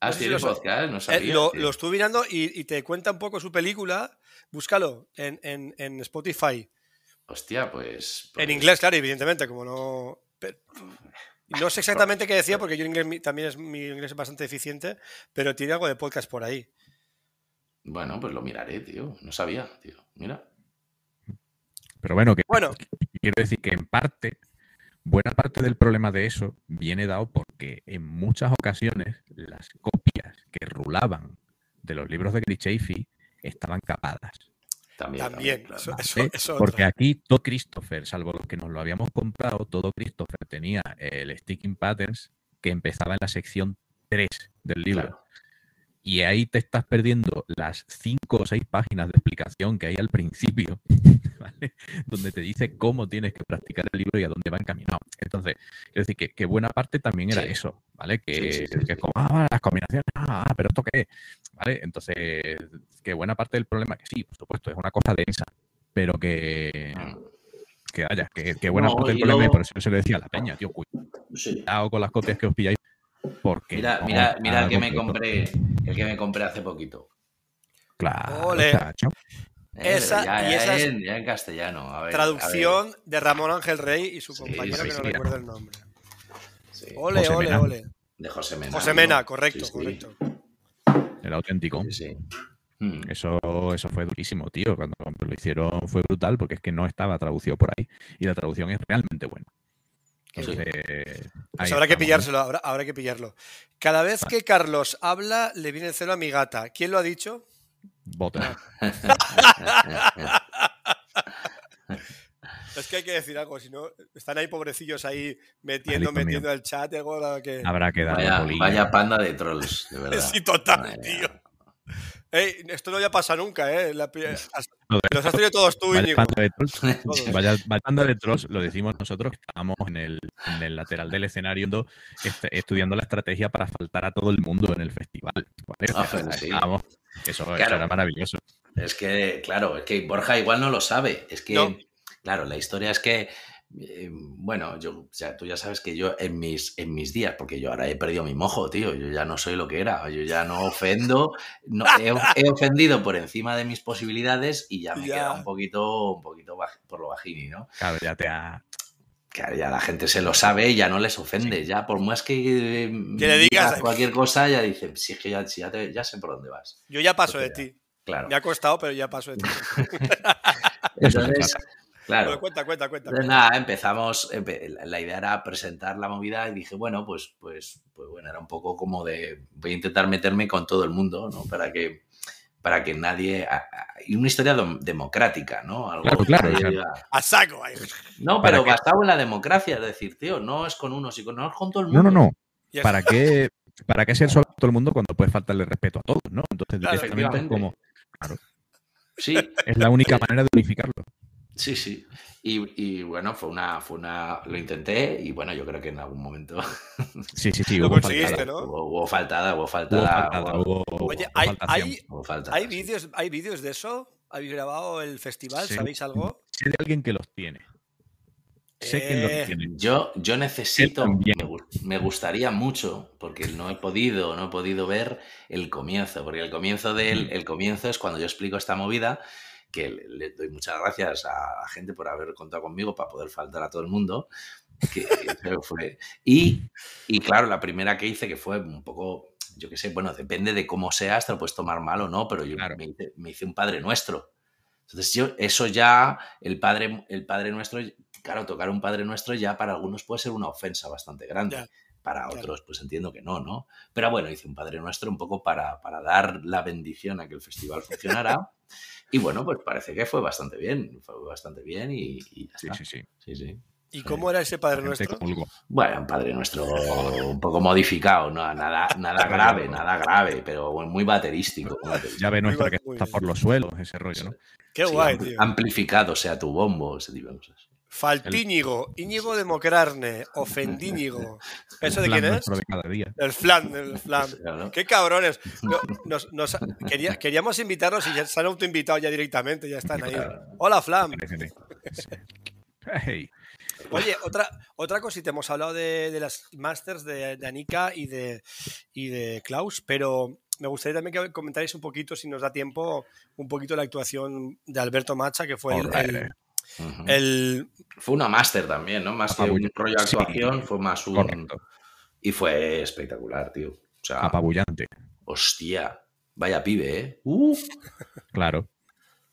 Ah, No si tiene podcast, no Eh, sabía. lo, lo estuve mirando y, y te cuenta un poco su película. Búscalo en, en- en Spotify. Hostia, pues, En pues- inglés, claro, evidentemente, como no. pero- no sé exactamente qué decía, porque yo en inglés también es mi inglés es bastante eficiente, pero tiene algo de podcast por ahí. Bueno, pues lo miraré, tío. No sabía, tío. Mira. Pero bueno, que Bueno, quiero decir que en parte, buena parte del problema de eso viene dado porque en muchas ocasiones las copias que rulaban de los libros de Gary Chafee estaban capadas. También. también. eso, ¿vale? eso- eso Porque otra. aquí todo Christopher, salvo los que nos lo habíamos comprado, todo Christopher tenía el Sticking Patterns que empezaba en la sección 3 del libro. Claro. Y ahí te estás perdiendo las cinco o seis páginas de explicación que hay al principio, ¿vale? donde te dice cómo tienes que practicar el libro y a dónde va encaminado. Entonces, quiero decir que, que buena parte también era Sí. eso, ¿vale? Que, Sí, que como, ah, las combinaciones, ah, ah, pero esto qué es, ¿vale? Entonces, que buena parte del problema, que sí, por supuesto, es una cosa densa, pero que, que vaya, que, que buena No, parte del problema, y por eso se lo decía a la peña, tío, cuidado con las copias que os pilláis, porque Mira, no mira, mira el que me compré, el que me compré hace poquito. Claro, Ole. Eh, Esa- ya, y ya esa es en, ya en castellano. A ver, a ver. Traducción de Ramón Ángel Rey y su Sí, compañero sí, que no recuerdo el nombre. Sí, Ole, José ole, Mena. ole. De José Mena. José. Mena, correcto, Sí, sí. correcto. Era auténtico. Sí, sí. Mm. Eso, eso fue durísimo, tío. Cuando lo hicieron fue brutal porque es que no estaba traducido por ahí. Y la traducción es realmente buena. Pues ahí habrá que estamos, ¿no? pillárselo, habrá, habrá que pillarlo. Cada vez que Carlos habla, le viene el celo a mi gata. ¿Quién lo ha dicho? Bota. Es que hay que decir algo, si no, están ahí pobrecillos ahí metiendo, Hijo mío. metiendo el chat, algo que... Habrá que darle Vaya, vaya panda de trolls, de verdad. Sí, total, Vaya. tío. Ey, esto no ya pasa nunca, ¿eh? La de- los has tenido todos tú, Íñigo. Vaya, panda de trolls, lo decimos nosotros que estábamos en el, en el lateral del escenario este- estudiando la estrategia para faltar a todo el mundo en el festival. ¿vale? Ah, pues sí. estábamos- eso, eso Claro. era maravilloso. Es que, claro, es que Borja igual no lo sabe. Es que, No. claro, la historia es que, eh, bueno, yo, ya, tú ya sabes que yo en mis, en mis días, porque yo ahora he perdido mi mojo, tío, yo ya no soy lo que era, yo ya no ofendo, no, he, he ofendido por encima de mis posibilidades y ya me Ya. queda un poquito, un poquito baj- por lo bajini, ¿no? Claro, ya te ha. Que ya la gente se lo sabe y ya no les ofende, ya por más que, eh, Que le digas- cualquier cosa, ya dicen, si es que ya, ya, te- ya sé por dónde vas. Yo ya paso de ti. Claro. Me ha costado, pero ya paso de ti. Entonces, claro. Bueno, cuenta, cuenta, cuenta. Entonces, nada, empezamos, empe- la- idea era presentar la movida y dije, bueno, pues, pues, pues bueno, era un poco como de, voy a intentar meterme con todo el mundo, ¿no? Para que, para que nadie, y una historia democrática, ¿no? Algo Claro, claro, A saco. ahí. no, ¿Para pero basado en la democracia, es decir, tío, no es con unos y con, no es con todo el No, mundo. no, no. Ya ¿Para qué, ¿Para qué ser solo a todo el mundo cuando puedes faltarle respeto a todos, no? Entonces, Claro, directamente es como. Claro. Sí. Es la única manera de unificarlo. Sí, sí. Y, y, bueno, fue una, fue una. Lo intenté y bueno, yo creo que en algún momento. Sí, sí, sí. Lo Hubo conseguiste, faltada. ¿no? Hubo, hubo faltada, hubo faltada. faltada, hubo- hubo- Oye, hubo ¿hay, faltada, hay sí. vídeos, ¿hay vídeos de eso? ¿Habéis grabado el festival? Sí. ¿Sabéis algo? Sé de alguien que los tiene. Sé que Eh, los tiene. Yo, yo necesito, me, me gustaría mucho, porque no he podido, no he podido ver el comienzo, porque el comienzo del, el comienzo es cuando yo explico esta movida, que le, le doy muchas gracias a la gente por haber contado conmigo para poder faltar a todo el mundo. Que, que fue, y, y claro, la primera que hice, que fue un poco, yo qué sé, bueno, depende de cómo seas, te lo puedes tomar mal o no, pero yo Claro. me, hice, me hice un Padre Nuestro. Entonces yo, eso ya, el Padre, el padre Nuestro, claro, tocar un Padre Nuestro ya para algunos puede ser una ofensa bastante grande. Ya, para claro. otros, pues entiendo que no, ¿no? Pero bueno, hice un Padre Nuestro un poco para, para dar la bendición a que el festival funcionara. y bueno, pues parece que fue bastante bien, fue bastante bien y, y ya Sí, está. sí, sí. Sí, sí. ¿Y cómo era ese Padre Nuestro? Bueno, un Padre Nuestro un poco modificado, no, nada, nada grave, nada grave, pero muy baterístico. muy baterístico. Llave nuestra que está por los suelos, ese rollo, ¿no? Qué Sí, guay, tío. Amplificado sea tu bombo, ese tipo de cosas. Faltíñigo, Íñigo de Mocrarne, Ofendíñigo. ¿Eso de quién es? El flan, el flan. Qué cabrones. No, nos- nos- quería- queríamos invitarlos y ya se han autoinvitado ya directamente, ya están ahí. Hola. Hey, Oye, otra, otra cosita, hemos hablado de, de las masters de, de Anika y de, y de Klaus, pero me gustaría también que comentarais un poquito, si nos da tiempo, un poquito la actuación de Alberto Macha, que fue el, Alright. El- Fue una máster también, ¿no? Más que un rollo de Sí, actuación, fue más un... correcto. Y fue espectacular, tío. O sea, Apabullante, hostia, vaya pibe, ¿eh? Uh, claro.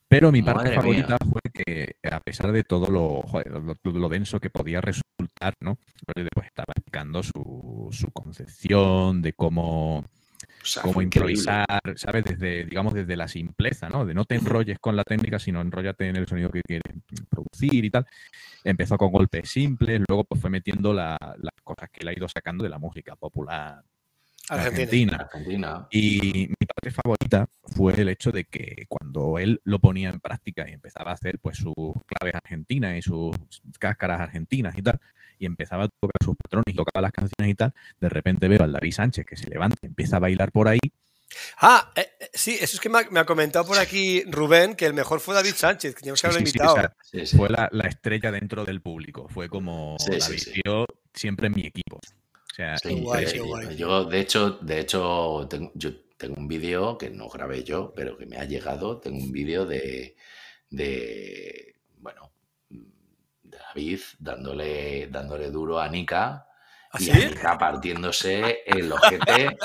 Pero mi parte Madre favorita fue que, a pesar de todo lo, joder, lo, lo denso que podía resultar, ¿no? Pues estaba explicando su, su concepción de cómo, sea, cómo increíble. improvisar, ¿sabes? Desde, digamos, desde la simpleza, ¿no? De no te enrolles con la técnica, sino enróllate en el sonido que quieres producir y tal. Empezó con golpes simples, luego pues fue metiendo la- las cosas que él ha ido sacando de la música popular Argentina. argentina. Argentina. Y mi parte favorita fue el hecho de que cuando él lo ponía en práctica y empezaba a hacer pues sus claves argentinas y sus cáscaras argentinas y tal, y empezaba a tocar sus patrones y tocaba las canciones y tal, de repente veo al David Sánchez que se levanta, empieza a bailar por ahí. Ah, eh, eh, sí, eso es que me ha, me ha comentado por aquí Rubén que el mejor fue David Sánchez, que teníamos que haberlo sí, sí, invitado. o sea, Sí, sí. fue la, la estrella dentro del público. Fue como David, sí. tío, siempre en mi equipo. O sea, Sí, Qué guay, eh, qué guay. Yo, de hecho, de hecho tengo, yo tengo un vídeo que no grabé yo, pero que me ha llegado. Tengo un vídeo de, de, bueno, David dándole, dándole duro a Nika ¿Ah, y sí? a Nika partiéndose el ojete,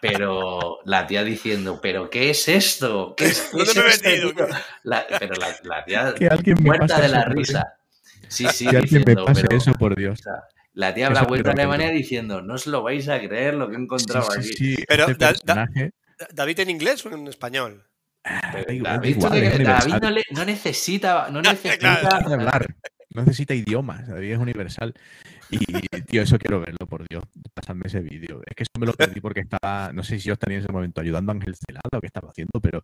pero la tía diciendo, ¿pero qué es esto? ¿Qué es, qué ¿Dónde es esto, metido? tío?". La- pero la, la tía muerta de la eso, risa. Sí, sí, Que alguien me diciendo, pase pero- eso, por Dios. o sea, la tía habla vuelta a Alemania diciendo, no os lo vais a creer lo que he Sí, encontrado sí, aquí. sí, Pero este da- da- personaje, Da- ¿David en inglés o en español? Pero igual, da David, es no, le- no necesita, no necesita hablar, no necesita idiomas, David es universal. Y, tío, eso quiero verlo, por Dios. Pasadme ese vídeo. Es que eso me lo perdí porque estaba, no sé si yo estaría en ese momento ayudando a Ángel Celada o qué estaba haciendo, pero,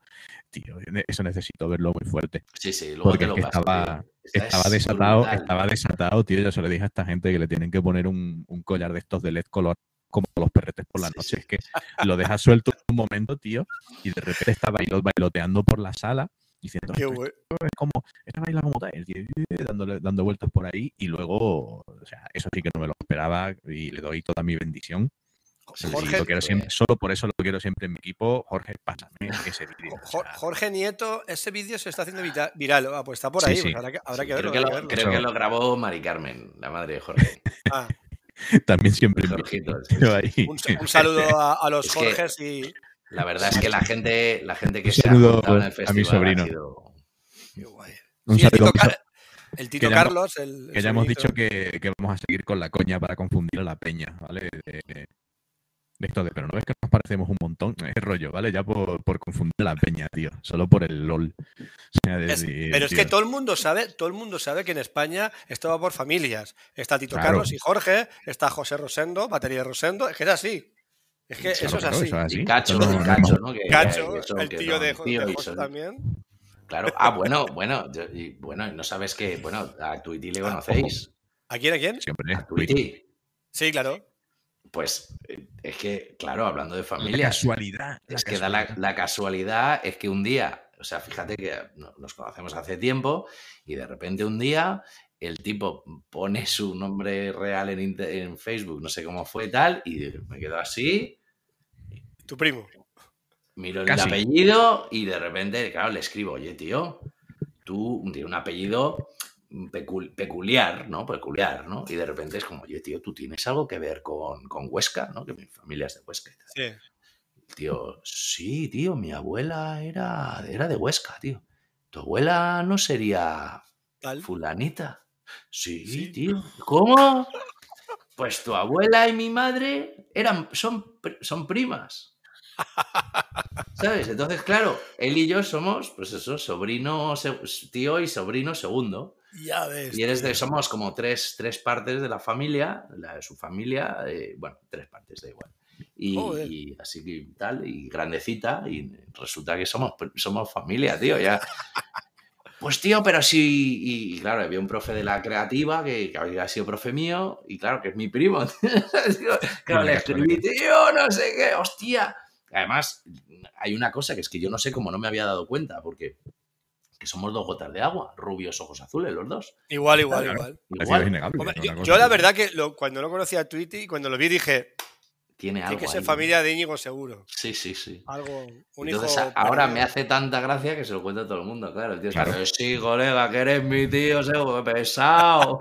tío, eso necesito verlo muy fuerte. Sí, sí, luego Porque te es lo que paso, estaba, estaba es desatado, brutal. estaba desatado, tío. Yo se lo dije a esta gente que le tienen que poner un, un collar de estos de LED color como los perretes por la Sí, noche. sí. Es que lo dejas suelto un momento, tío, y de repente está bailo- bailoteando por la sala diciendo, Qué "Esto güey. es como, esta baila como tal, dándole, dando vueltas por ahí y luego, o sea, eso sí que no me lo esperaba y le doy toda mi bendición. Sí, Y Jorge- lo quiero siempre, solo por eso lo quiero siempre en mi equipo. Jorge, pásame ese vídeo. Jorge Nieto, ese vídeo se está haciendo viral. Ah, pues está por ahí. sí. pues habrá que, habrá Sí, que verlo. creo que, lo, que verlo. creo que Eso. lo grabó Mari Carmen, la madre de Jorge. Ah, también siempre ahí. un, un saludo a, a los Es que- Jorges y. La verdad es que la gente, la gente que Un se ha juntado en el a mi festival sobrino. ha sido... Qué guay. Un Sí, el saludo Tito, a mi Car- el Tito que Carlos. El, el Que ya hemos dicho que, que vamos a seguir con la coña para confundir a la peña, ¿vale? De, de- de esto de, pero no ves que nos parecemos un montón, es rollo, ¿vale? Ya por, por confundir a la peña, tío, solo por el LOL. O sea, de Es- decir, pero es tío, que todo el mundo sabe, todo el mundo sabe que en España esto va por familias. Está Tito Claro. Carlos y Jorge, está José Rosendo, batería de Rosendo, es que es así. Es que claro, eso es claro, así. eso es así. Y Cacho, no- Cacho, ¿no? Que- Cacho, que eso, el tío no, de, tío, de José también. claro. Ah, bueno, bueno, yo- y, bueno, no sabes que, bueno, a Tweety le conocéis. ¿A quién? ¿A quién? Siempre. A. Sí, claro. Pues eh, es que, claro, hablando de La familia, casualidad. la es que da la, casualidad. la casualidad es que un día, o sea, fíjate que no- nos conocemos hace tiempo y de repente un día el tipo pone su nombre real en, en Facebook, no sé cómo fue tal, y me quedo así, Tu primo. miro el Casi. apellido y de repente, claro, le escribo, oye, tío, tú tienes un apellido pecul- peculiar, ¿no? Peculiar, ¿no? Y de repente es como, oye, tío, tú tienes algo que ver con, con Huesca, ¿no? Que mi familia es de Huesca. y tal. Sí. El tío, sí, tío, mi abuela era, era de Huesca, tío. ¿Tu abuela no sería Tal. fulanita? Sí, Sí. tío. ¿Cómo? Pues tu abuela y mi madre eran, son, son primas. ¿Sabes? Entonces, claro, él y yo somos, pues eso, sobrino, tío y sobrino segundo. Ya ves. Y eres de, somos como tres, tres partes de la familia, la de su familia, eh, bueno, tres partes, da igual. Y, y así que tal, y grandecita, y resulta que somos, somos familia, tío, ya. Pues tío, pero sí, y, y claro, había un profe de la creativa que, que había sido profe mío, y claro, que es mi primo. Claro, le escribí, tío, no sé qué, hostia. Además, hay una cosa que es que yo no sé cómo no me había dado cuenta, porque que somos dos gotas de agua, rubios, ojos azules, los dos. Igual, igual, Claro. igual. Igual, es innegable, Hombre, es yo, yo la verdad que lo- cuando no conocía a Tweety, cuando lo vi dije, tiene algo. tiene que ser ahí. familia de Íñigo seguro. Sí, sí, sí. Algo, un Entonces hijo. ahora me hace tanta gracia que se lo cuenta a todo el mundo, claro. El tío Claro. "Eh, sí, colega, que eres mi tío, seguro, pesado.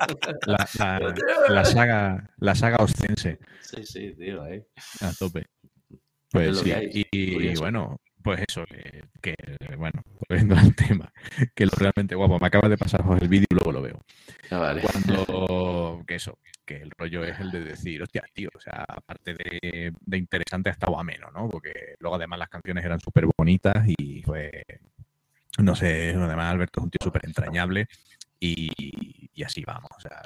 La, la- la saga, la saga oscense sí, sí, tío, ahí. a tope. Es Pues sí, y, bueno, pues eso, que, que, bueno, volviendo al tema, que lo realmente guapo, me acaba de pasar el vídeo y luego lo veo. Ah, vale. Cuando, que eso, que el rollo es el de decir, hostia, tío, o sea, aparte de, de interesante, ha estado ameno, ¿no? Porque luego además las canciones eran súper bonitas y fue, no sé, además Alberto es un tío súper entrañable y, y así vamos, o sea,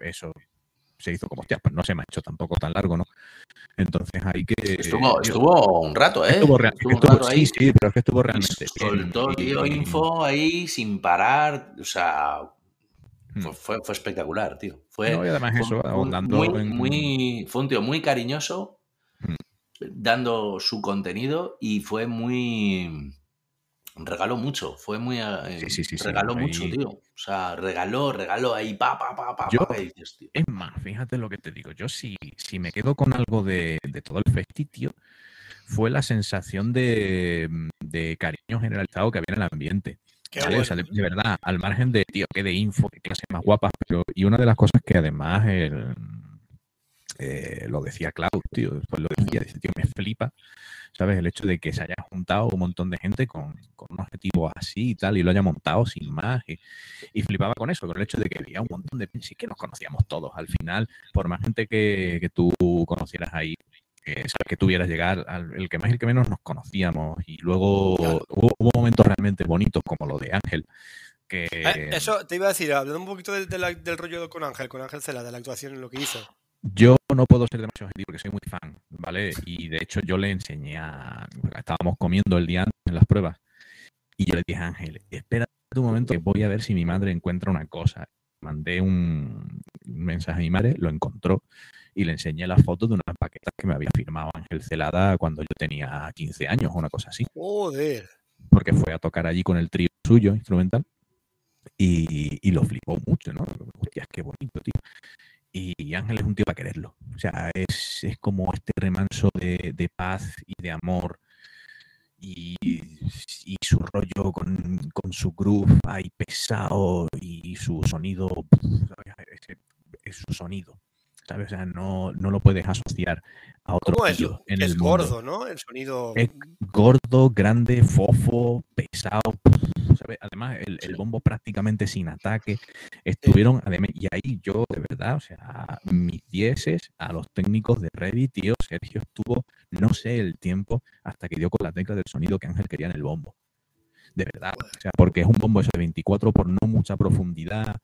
eso se hizo como, hostia, pues no se me ha hecho tampoco tan largo, ¿no? Entonces hay que... Estuvo, estuvo un rato, ¿eh? estuvo real- Estuvo un estuvo- rato sí, ahí. sí, pero es que estuvo y realmente bien. soltó, y- tío, y- info ahí sin parar. O sea, Mm. fue, fue, fue espectacular, tío. Fue, No, y además fue eso, un- ahondando muy, en- muy, fue un tío muy cariñoso, Mm. dando su contenido y fue muy... Regaló mucho, fue muy... eh, Sí, sí, sí, regaló ahí- mucho, tío. O sea, regaló, regaló ahí, pa, pa, pa, pa, Yo- pa, dices, tío. Es más, fíjate lo que te digo. Yo si, si me quedo con algo de, de todo el festi, tío, fue la sensación de, de cariño generalizado que había en el ambiente. O sea, de, verdad, al margen de, tío, que de info, que clases más guapas, pero y una de las cosas que además el, eh, lo decía Klaus, tío, después lo decía, dice, tío, me flipa, ¿sabes? El hecho de que se haya juntado un montón de gente con, con un objetivo así y tal, y lo haya montado sin más, y, y flipaba con eso, con el hecho de que había un montón de... Sí que nos conocíamos todos, al final, por más gente que, que tú conocieras ahí, que, sabes, que tuvieras llegar, al, el que más y el que menos nos conocíamos, y luego Claro. hubo, hubo momentos realmente bonitos, como lo de Ángel, que... Eh, eso te iba a decir, hablando un poquito de la- del rollo con Ángel, con Ángel Cela, de la actuación en lo que hizo. Yo no puedo ser demasiado objetivo porque soy muy fan, ¿vale? Y de hecho yo le enseñé a... Estábamos comiendo el día antes en las pruebas y yo le dije a Ángel, espera un momento que voy a ver si mi madre encuentra una cosa. Mandé un, mensaje a mi madre, lo encontró y le enseñé la foto de unas paquetas que me había firmado Ángel Celada cuando yo tenía 15 años o una cosa así. Joder. Porque fue a tocar allí con el trío suyo instrumental y, y lo flipó mucho, ¿no? Hostia, qué bonito, tío. Y Ángel es un tío para quererlo. O sea, es, es como este remanso de, de paz y de amor y, y su rollo con, con su groove ahí pesado y su sonido. Es, es su sonido. ¿Sabes? O sea, no, no lo puedes asociar a otro ¿Cómo es? en es el mundo. gordo, ¿no? El sonido. Es gordo, grande, fofo, pesado. Además, el, el bombo prácticamente sin ataque. Estuvieron, además, y ahí yo, de verdad, o sea, mis dieces a los técnicos de Reddit, tío, Sergio estuvo, no sé el tiempo, hasta que dio con la tecla del sonido que Ángel quería en el bombo. De verdad, o sea, porque es un bombo de 24 por no mucha profundidad,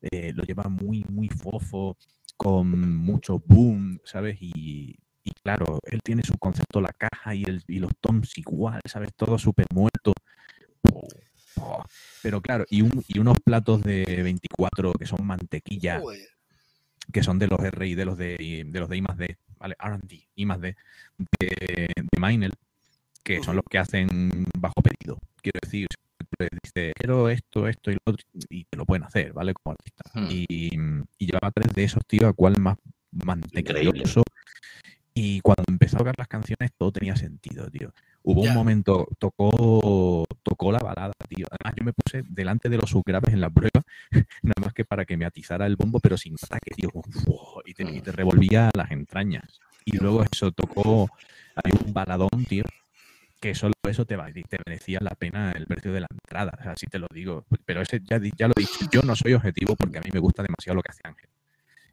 eh, lo lleva muy, muy fofo, con mucho boom, ¿sabes? Y, y claro, él tiene su concepto, la caja y, el, y los toms igual, ¿sabes? Todo súper muerto. Oh, pero claro, y, un, y unos platos de 24 que son mantequilla, que son de los R y de los de, de los de I más D, ¿vale? R&D, I más D, de, de Mainel, que son los que hacen bajo pedido. Quiero decir, pues dice, quiero esto, esto y lo otro, y te lo pueden hacer, ¿vale? Como artista. Hmm. Y, y llevaba tres de esos, tío, a cuál más mantequilloso. Y cuando empezó a tocar las canciones, todo tenía sentido, tío. Hubo un momento, tocó, tocó la balada, tío. Además, yo me puse delante de los subgraves en la prueba, nada más que para que me atizara el bombo, pero sin ataque, tío. Uf, y, te, y te revolvía las entrañas. Y luego eso tocó, hay un baladón, tío, que solo eso te, va- te merecía la pena el precio de la entrada. O sea, así te lo digo. Pero ese ya, ya lo he dicho, yo no soy objetivo porque a mí me gusta demasiado lo que hace Ángel.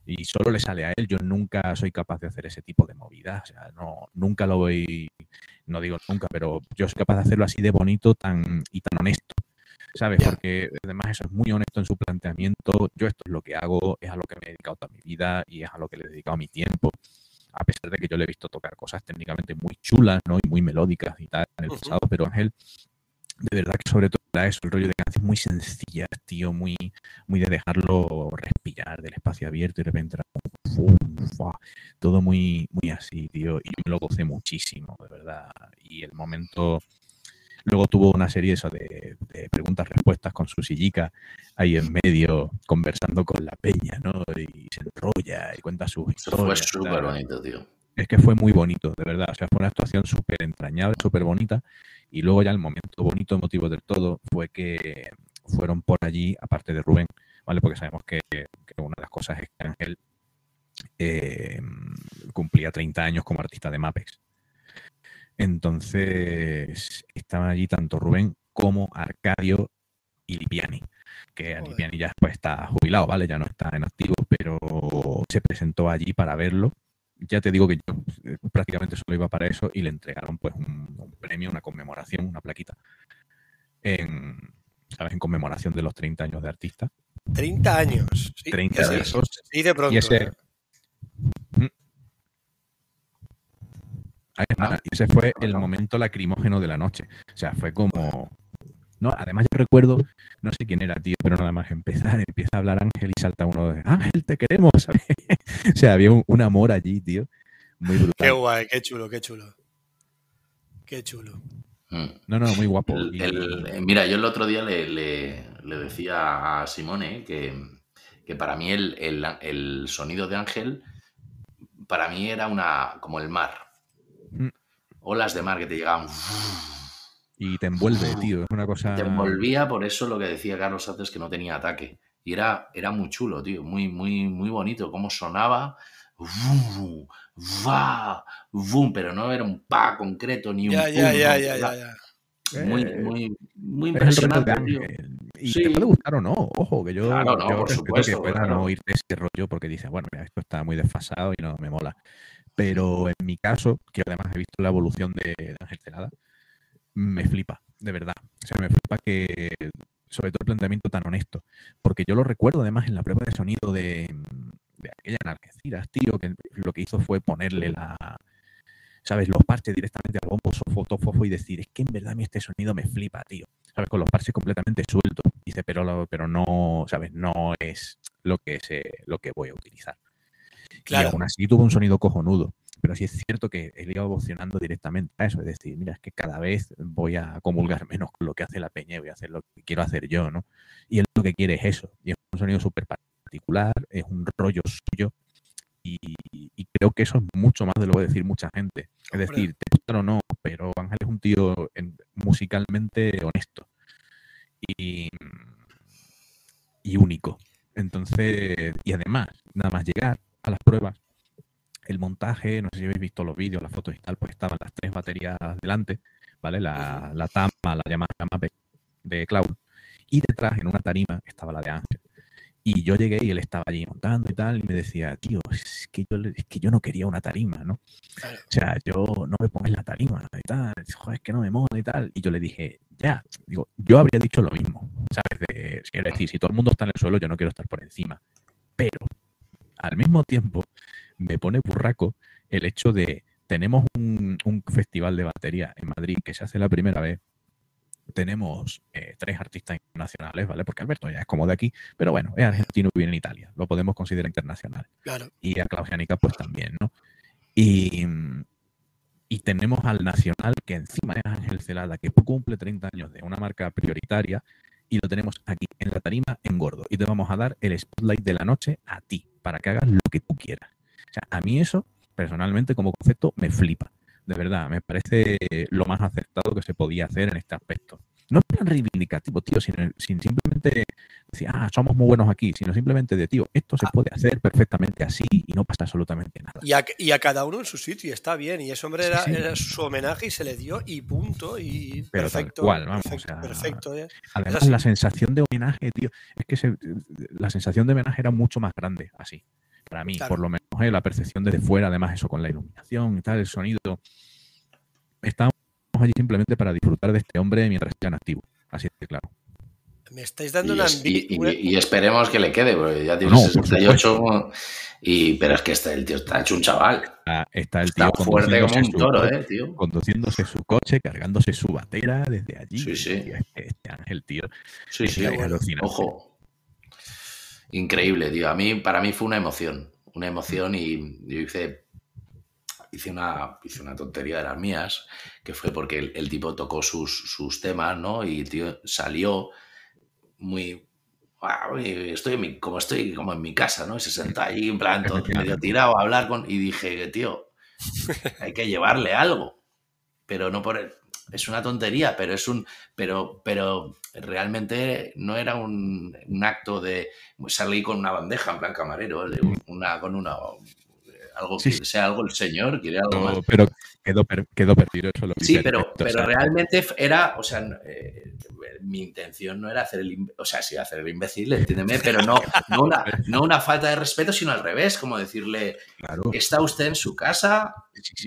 Y solo le sale a él, yo nunca soy capaz de hacer ese tipo de movidas. O sea, no, nunca lo voy, no digo nunca, pero yo soy capaz de hacerlo así de bonito tan, y tan honesto. ¿Sabes? Ya. Porque además eso es muy honesto en su planteamiento. Yo esto es lo que hago, es a lo que me he dedicado toda mi vida y es a lo que le he dedicado mi tiempo. A pesar de que yo le he visto tocar cosas técnicamente muy chulas, ¿no? Y muy melódicas y tal en el Ujú. pasado, pero Ángel, de verdad que sobre todo era eso, el rollo de canciones muy sencillas, tío, muy, muy de dejarlo respirar del espacio abierto y de repente todo muy, muy así, tío, y yo me lo gocé muchísimo, de verdad. Y el momento, luego tuvo una serie eso de, de preguntas-respuestas con su sillica ahí en medio, conversando con la peña, ¿no? Y se enrolla y cuenta sus Eso fue historias. súper bonito, tío. Es que fue muy bonito, de verdad. O sea, fue una actuación súper entrañable, súper bonita. Y luego ya el momento bonito, emotivo del todo, fue que fueron por allí, aparte de Rubén, ¿vale? Porque sabemos que, que una de las cosas es que Ángel eh, cumplía 30 años como artista de Mapex. Entonces, estaban allí tanto Rubén como Arcadio y Lipiani, que. Lipiani ya pues, está jubilado, ¿vale? Ya no está en activo, pero se presentó allí para verlo. Ya te digo que yo eh, prácticamente solo iba para eso y le entregaron pues un, un premio, una conmemoración, una plaquita, en, ¿sabes? En conmemoración de los 30 años de artista. 30 años. Sí, 30 ese- de esos. Sí, de pronto. Y ese- ¿eh? Está. Ah, ese fue el momento lacrimógeno de la noche. O sea, fue como. No, además yo recuerdo, no sé quién era, tío, pero nada más empezar, empieza a hablar Ángel y salta uno de Ángel, te queremos. ¿sabes? o sea, había un, un amor allí, tío. Muy brutal. Qué guay, qué chulo, qué chulo. Qué chulo. Mm. No, no, muy guapo. El- Y- el- eh, mira, yo el otro día le, le- le decía a Simone que, que para mí el, el- el sonido de Ángel, para mí era una como el mar. Mm. Olas de mar que te llegaban. Y te envuelve, tío. Es una cosa. Te envolvía, por eso lo que decía Carlos antes, que no tenía ataque. Y era, era muy chulo, tío, muy, muy, muy bonito. Cómo sonaba. Vum, va, vum, pero no era un pa concreto ni un Ya, pum, ya, ya, no, ya, era ya, ya. Muy, Eh, muy, muy de impresionante. Y Sí. te puede gustar o no, ojo, que yo, Claro, no, yo por supuesto, que pueda claro. no irte ese rollo porque dices, bueno, mira, esto está muy desfasado y no me mola. Pero en mi caso, que además he visto la evolución de, de Ángel Celada, me flipa, de verdad. O sea, me flipa que, sobre todo el planteamiento tan honesto, porque yo lo recuerdo además en la prueba de sonido de, de aquella en Algeciras, tío, que lo que hizo fue ponerle la, ¿sabes? Los parches directamente al bombo, sofo, tofofo y decir, es que en verdad a mí este sonido me flipa, tío. ¿Sabes? Con los parches completamente sueltos. Dice, pero, lo- pero no, ¿sabes? No es lo que, se, lo que voy a utilizar. Claro. Y aún así tuvo un sonido cojonudo. Pero sí es cierto que él iba evolucionando directamente a eso. Es decir, mira, es que cada vez voy a comulgar menos con lo que hace la peña y voy a hacer lo que quiero hacer yo, ¿no? Y él lo que quiere es eso. Y es un sonido súper particular, es un rollo suyo. Y, y creo que eso es mucho más de lo que decir mucha gente. Es decir, te gusta o no, pero Ángel es un tío en- musicalmente honesto. Y, y único. Entonces, y además, nada más llegar a las pruebas, el montaje, no sé si habéis visto los vídeos, las fotos y tal, pues estaban las tres baterías delante, ¿vale? La, la Tama, la llamada Mape de Cloud, y detrás, en una tarima, estaba la de Ángel. Y yo llegué y él estaba allí montando y tal, y me decía, tío, es que yo, es que yo no quería una tarima, ¿no? O sea, yo no me pongas la tarima y tal, joder, es que no me mola y tal. Y yo le dije, ya, digo, yo habría dicho lo mismo, ¿sabes? De, quiero decir, si todo el mundo está en el suelo, yo no quiero estar por encima. Pero, al mismo tiempo, me pone burraco el hecho de, tenemos un, un festival de batería en Madrid que se hace la primera vez tenemos eh, tres artistas internacionales, ¿vale? Porque Alberto ya es como de aquí, pero bueno, es argentino y vive en Italia, lo podemos considerar internacional. Claro. Y a Claudianica pues también, ¿no? Y, y tenemos al Nacional, que encima es Ángel Celada, que cumple 30 años de una marca prioritaria, y lo tenemos aquí en la tarima en gordo. Y te vamos a dar el spotlight de la noche a ti, para que hagas lo que tú quieras. O sea, a mí eso, personalmente, como concepto, me flipa. De verdad, me parece lo más acertado que se podía hacer en este aspecto. No es plan reivindicativo, tío, sin, sin simplemente decir, ah, somos muy buenos aquí, sino simplemente de, tío, esto se Ah. puede hacer perfectamente así y no pasa absolutamente nada. Y a, y a cada uno en su sitio, y está bien. Y ese hombre Sí, era, sí. era su homenaje y se le dio y punto. Y Pero tal perfecto. cual, vamos, perfecto, o sea, perfecto, ¿eh? Además, la sensación de homenaje, tío, es que se- la sensación de homenaje era mucho más grande así. Para mí, Claro. por lo menos, ¿eh? la percepción desde fuera, además, eso con la iluminación y tal, el sonido. Estábamos allí simplemente para disfrutar de este hombre mientras sigan activo. Así de claro. Me estáis dando Y, una es- y- y- una- y esperemos que le quede, porque ya tiene No, por 68. Y, pero es que este, el tío está hecho un chaval. Ah, Está el tío Está fuerte como un toro, coche- ¿eh, tío? conduciéndose su coche, cargándose su batera desde allí. Sí, sí. Este, este ángel, tío. Sí, es sí. Ojo. Increíble, tío. A mí, para mí fue una emoción. Una emoción y yo hice, hice, una, hice una tontería de las mías, que fue porque el, el tipo tocó sus, sus temas, ¿no? Y tío salió muy... "Ah, oye, Estoy en mi- como estoy como en mi casa, ¿no? Y se senta ahí en plan todo medio tirado a hablar con... Y dije, tío, hay que llevarle algo. Pero no por... el- Es una tontería, pero es un... Pero, pero realmente no era un, un acto de salir con una bandeja en plan camarero, de una, con una algo Sí, que sí. sea algo el señor, quiere algo más. Pero, pero quedó, per- quedó perdido eso lo Sí, pero, perfecto, o pero sea, realmente era, o sea, eh, mi intención no era hacer el, o sea, sí hacer el imbécil, entiéndeme, pero no, no, una, no una falta de respeto, sino al revés, como decirle, claro. ¿está usted en su casa?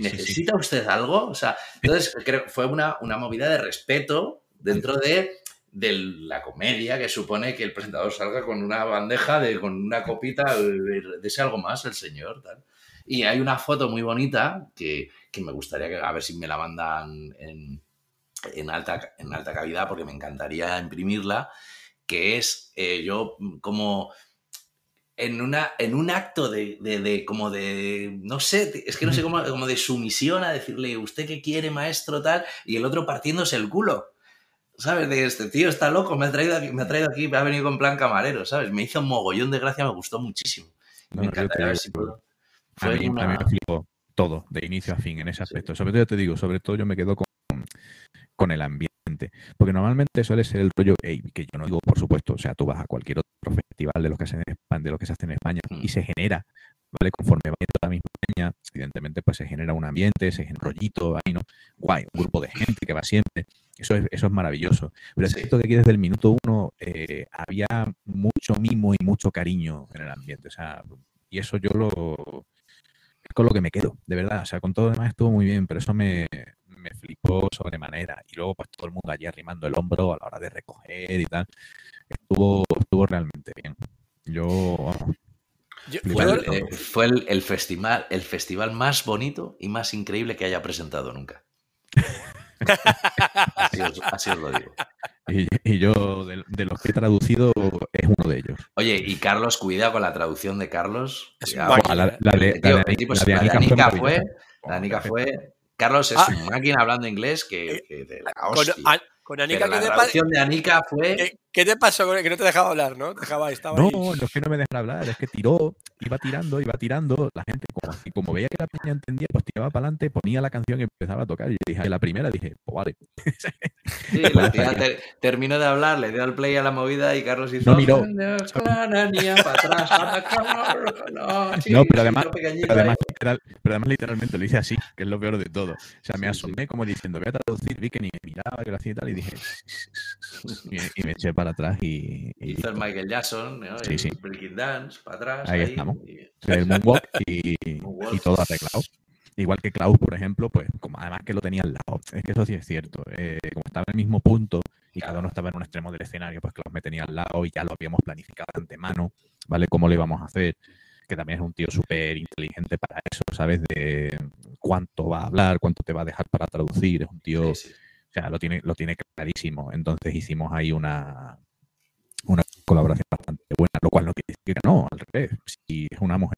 ¿Necesita usted algo? O sea, entonces creo fue una, una movida de respeto dentro de, de la comedia que supone que el presentador salga con una bandeja, de, con una copita, de, de ese algo más, el señor. Tal. Y hay una foto muy bonita que, que me gustaría que, a ver si me la mandan en, en, alta, en alta calidad, porque me encantaría imprimirla, que es eh, yo como en, una, en un acto de, de, de, como de, no sé, es que no sé cómo, como de sumisión a decirle, ¿usted qué quiere, maestro, tal? Y el otro partiéndose el culo. ¿Sabes? De este tío está loco, me ha traído aquí, me ha traído aquí, me ha venido con plan camarero, ¿sabes? Me hizo un mogollón de gracia, me gustó muchísimo. No, me encantaría ver si puedo. A Fue a una- mí me flipó todo, de inicio a fin, en ese aspecto. Sobre todo, yo te digo, sobre todo yo me quedo con, con el ambiente. Porque normalmente suele ser el rollo, ey, que yo no digo, por supuesto, o sea, tú vas a cualquier otro festival de los que se de los que se hacen en España Mm. y se genera, ¿vale? Conforme va viendo la misma España, evidentemente, pues se genera un ambiente, se genera un rollito, ahí, ¿no? Guay, un grupo de gente que va siempre. Eso es, eso es maravilloso. Pero es cierto que aquí desde el minuto uno eh, había mucho mimo y mucho cariño en el ambiente. O sea, y eso yo lo, con lo que me quedo, de verdad. O sea, con todo lo demás estuvo muy bien, pero eso me, me flipó sobremanera. Y luego, pues todo el mundo allí arrimando el hombro a la hora de recoger y tal. Estuvo, estuvo realmente bien. Yo, vamos, Yo- Fue el, eh, fue el- el festival, el festival más bonito y más increíble que haya presentado nunca. Así os, así os lo digo. Y, y yo, de, de los que he traducido, es uno de ellos. Oye, y Carlos, cuidado con la traducción de Carlos. Cuidado. un la, la de, la de- la la fue la Anika fue. Carlos es Ah. una máquina hablando inglés que, que de la con, hostia. Con Anika, Pero ¿qué la te, de Anika fue. qué- qué te pasó? Que no te dejaba hablar, ¿no? Te Dejaba, estaba No, ahí. no es que no me dejara hablar, es que tiró, iba tirando, iba tirando, la gente como, como veía que la peña entendía, pues tiraba para adelante, ponía la canción y empezaba a tocar. Y dije, la primera dije, pues vale. Sí, la tía ter- terminó de hablar, le dio al play a la movida y Carlos hizo. No miró. pero además- Pero además. Literal- pero además literalmente lo hice así, que es lo peor de todo. O sea, me asomé como diciendo, voy a traducir, vi que ni me miraba, que lo hacía y tal, y dije, y, y me eché para atrás y, y Hizo el Michael Jackson, ¿no? Sí, el sí. Breaking Dance, para atrás. Ahí ahí, estamos. y- el moonwalk y, y todo arreglado. Igual que Klaus, por ejemplo, pues como además que lo tenía al lado. Es que eso sí es cierto. eh, como estaba en el mismo punto y cada uno estaba en un extremo del escenario, pues Klaus me tenía al lado y ya lo habíamos planificado de antemano, ¿vale? Cómo lo íbamos a hacer. Que también es un tío súper inteligente para eso, ¿sabes? De cuánto va a hablar, cuánto te va a dejar para traducir. Es un tío Sí, sí. O sea, lo tiene, lo tiene clarísimo. Entonces hicimos ahí una, una colaboración bastante buena, lo cual no quiere decir que no, al revés. Si es una mujer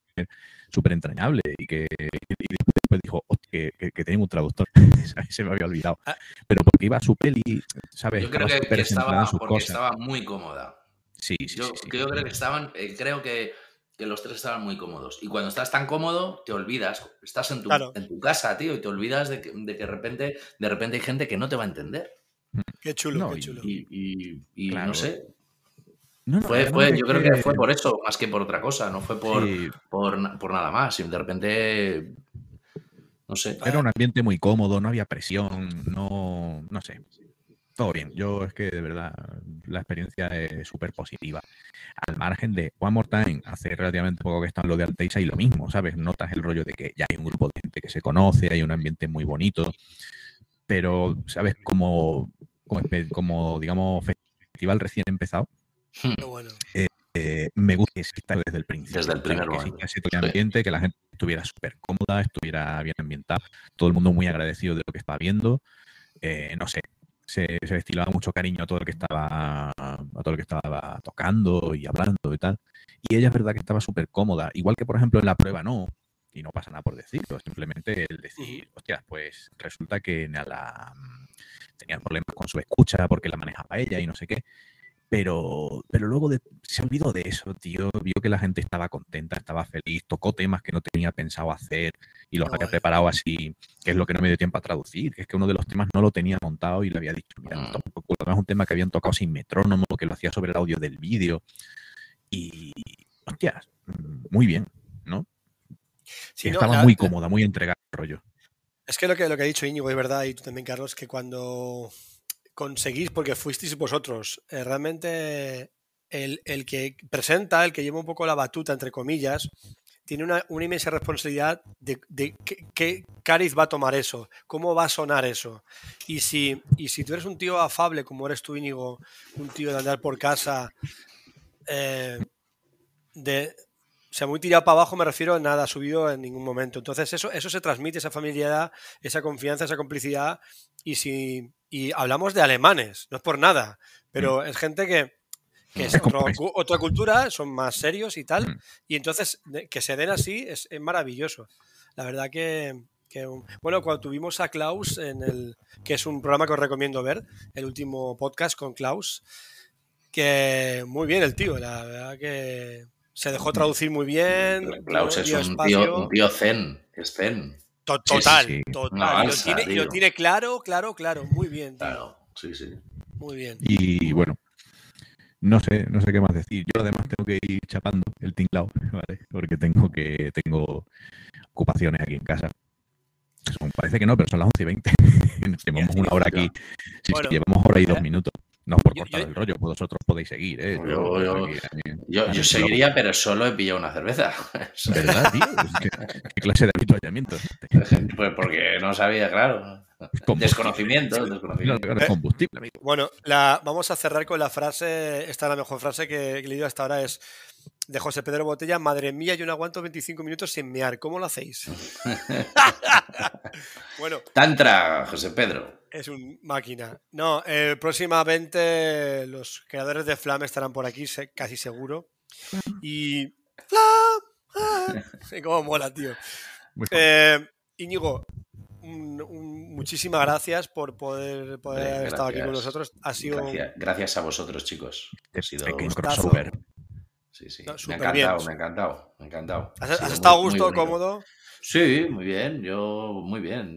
súper entrañable y que y después dijo que, que, que, tenía un traductor, se me había olvidado. Ah. Pero porque iba a su peli, ¿sabes? Yo creo que, que estaba, porque estaba muy cómoda. Sí, sí, yo, sí, sí, creo que estaban, eh, creo que, que, los tres estaban muy cómodos. Y cuando estás tan cómodo, te olvidas, estás en tu, claro. en tu casa, tío, y te olvidas de que, de que de, repente, de repente hay gente que no te va a entender. Qué chulo, No, qué chulo. Y, y, y Claro. no sé, No, no, fue, fue, yo creo que fue por eso, más que por otra cosa, no fue por, Sí. por, por nada más. Y de repente, no sé. Era un ambiente muy cómodo, no había presión, no, no sé. Todo bien. Yo es que de verdad la experiencia es súper positiva. Al margen de One More Time, hace relativamente poco que está en lo de Arteisa y lo mismo, ¿sabes? Notas el rollo de que ya hay un grupo de gente que se conoce, hay un ambiente muy bonito, pero, ¿sabes? Como, como, como, digamos, festival recién empezado, Qué bueno. eh, me gusta que exista desde el principio. Desde el primer que momento. de ambiente, que la gente estuviera súper cómoda, estuviera bien ambientada, todo el mundo muy agradecido de lo que estaba viendo. Eh, no sé, se, se destilaba mucho cariño a todo lo que estaba a todo lo que estaba tocando y hablando y tal. Y ella es verdad que estaba súper cómoda, igual que por ejemplo en la prueba no, y no pasa nada por decirlo, simplemente el decir, hostia, pues resulta que a la, tenía problemas con su escucha porque la manejaba ella y no sé qué. Pero, pero luego de- se olvidó de eso, tío. Vio que la gente estaba contenta, estaba feliz, tocó temas que no tenía pensado hacer y los había guay. preparado así, que es lo que no me dio tiempo a traducir. que Es que uno de los temas no lo tenía montado y le había dicho, mira, no Mm. culo". Además, es un tema que habían tocado sin metrónomo, que lo hacía sobre el audio del vídeo. Y, hostias, muy bien, ¿no? Sí, no, estaba la- muy cómoda, muy entregada al rollo. Es que lo que, lo que ha dicho Íñigo es verdad, y tú también, Carlos, que cuando conseguís, porque fuisteis vosotros, eh, realmente el, el que presenta, el que lleva un poco la batuta, entre comillas, tiene una, inmensa responsabilidad de, de qué, qué cariz va a tomar eso, cómo va a sonar eso. Y si, y si tú eres un tío afable, como eres tú, Íñigo, un tío de andar por casa, eh, de, o sea, muy tirado para abajo me refiero a nada subido en ningún momento. Entonces eso, eso se transmite, esa familiaridad, esa confianza, esa complicidad. Y si y hablamos de alemanes, no es por nada, pero es gente que, que es otro- otra cultura, son más serios y tal. Mm. Y entonces que se den así es, es maravilloso. La verdad que, que, bueno, cuando tuvimos a Klaus en el que es un programa que os recomiendo ver, el último podcast con Klaus, que muy bien el tío, la verdad que se dejó traducir muy bien. Klaus es un tío, un tío zen, es zen. To- Sí, sí, Total, sí. total. Una y, lo balsa, tiene, lo tiene claro, claro, claro. Muy bien, tío, Claro, sí, sí. muy bien. Y bueno, no sé, no sé qué más decir. Yo además tengo que ir chapando el tinglao, ¿vale? Porque tengo que tengo ocupaciones aquí en casa. Son- parece que no, pero son las 11 y 20. llevamos una hora aquí. Sí, sí, llevamos hora y dos ¿eh? minutos. No por Yo- cortar yo- el rollo, vosotros podéis seguir, ¿eh? Yo- yo- yo seguiría, pero solo he pillado una cerveza. ¿Verdad, tío? ¿Qué clase de habituallamiento? es este? Pues porque no sabía, claro. Desconocimiento, No, desconocimiento. no, no, combustible, amigo. Bueno, la, vamos a cerrar con la frase, esta es la mejor frase que, que he leído hasta ahora, es de José Pedro Botella, madre mía, yo no aguanto 25 minutos sin mear, ¿cómo lo hacéis? bueno, Tantra, José Pedro. es un máquina. No, eh, próximamente los creadores de Flam estarán por aquí, casi seguro. Y... ¡Flam! ¡Ah! Cómo mola, tío. Eh, Íñigo, un- un- muchísimas gracias por poder, poder haber estado aquí con nosotros. Ha sido Gracias, gracias a vosotros, chicos. Ha sido- gustazo. crossover. Sí, sí. No, Me ha encantado, bien. me ha encantado, me ha encantado. Ha ¿Has, estado a gusto, cómodo? Sí, muy bien. Yo, muy bien.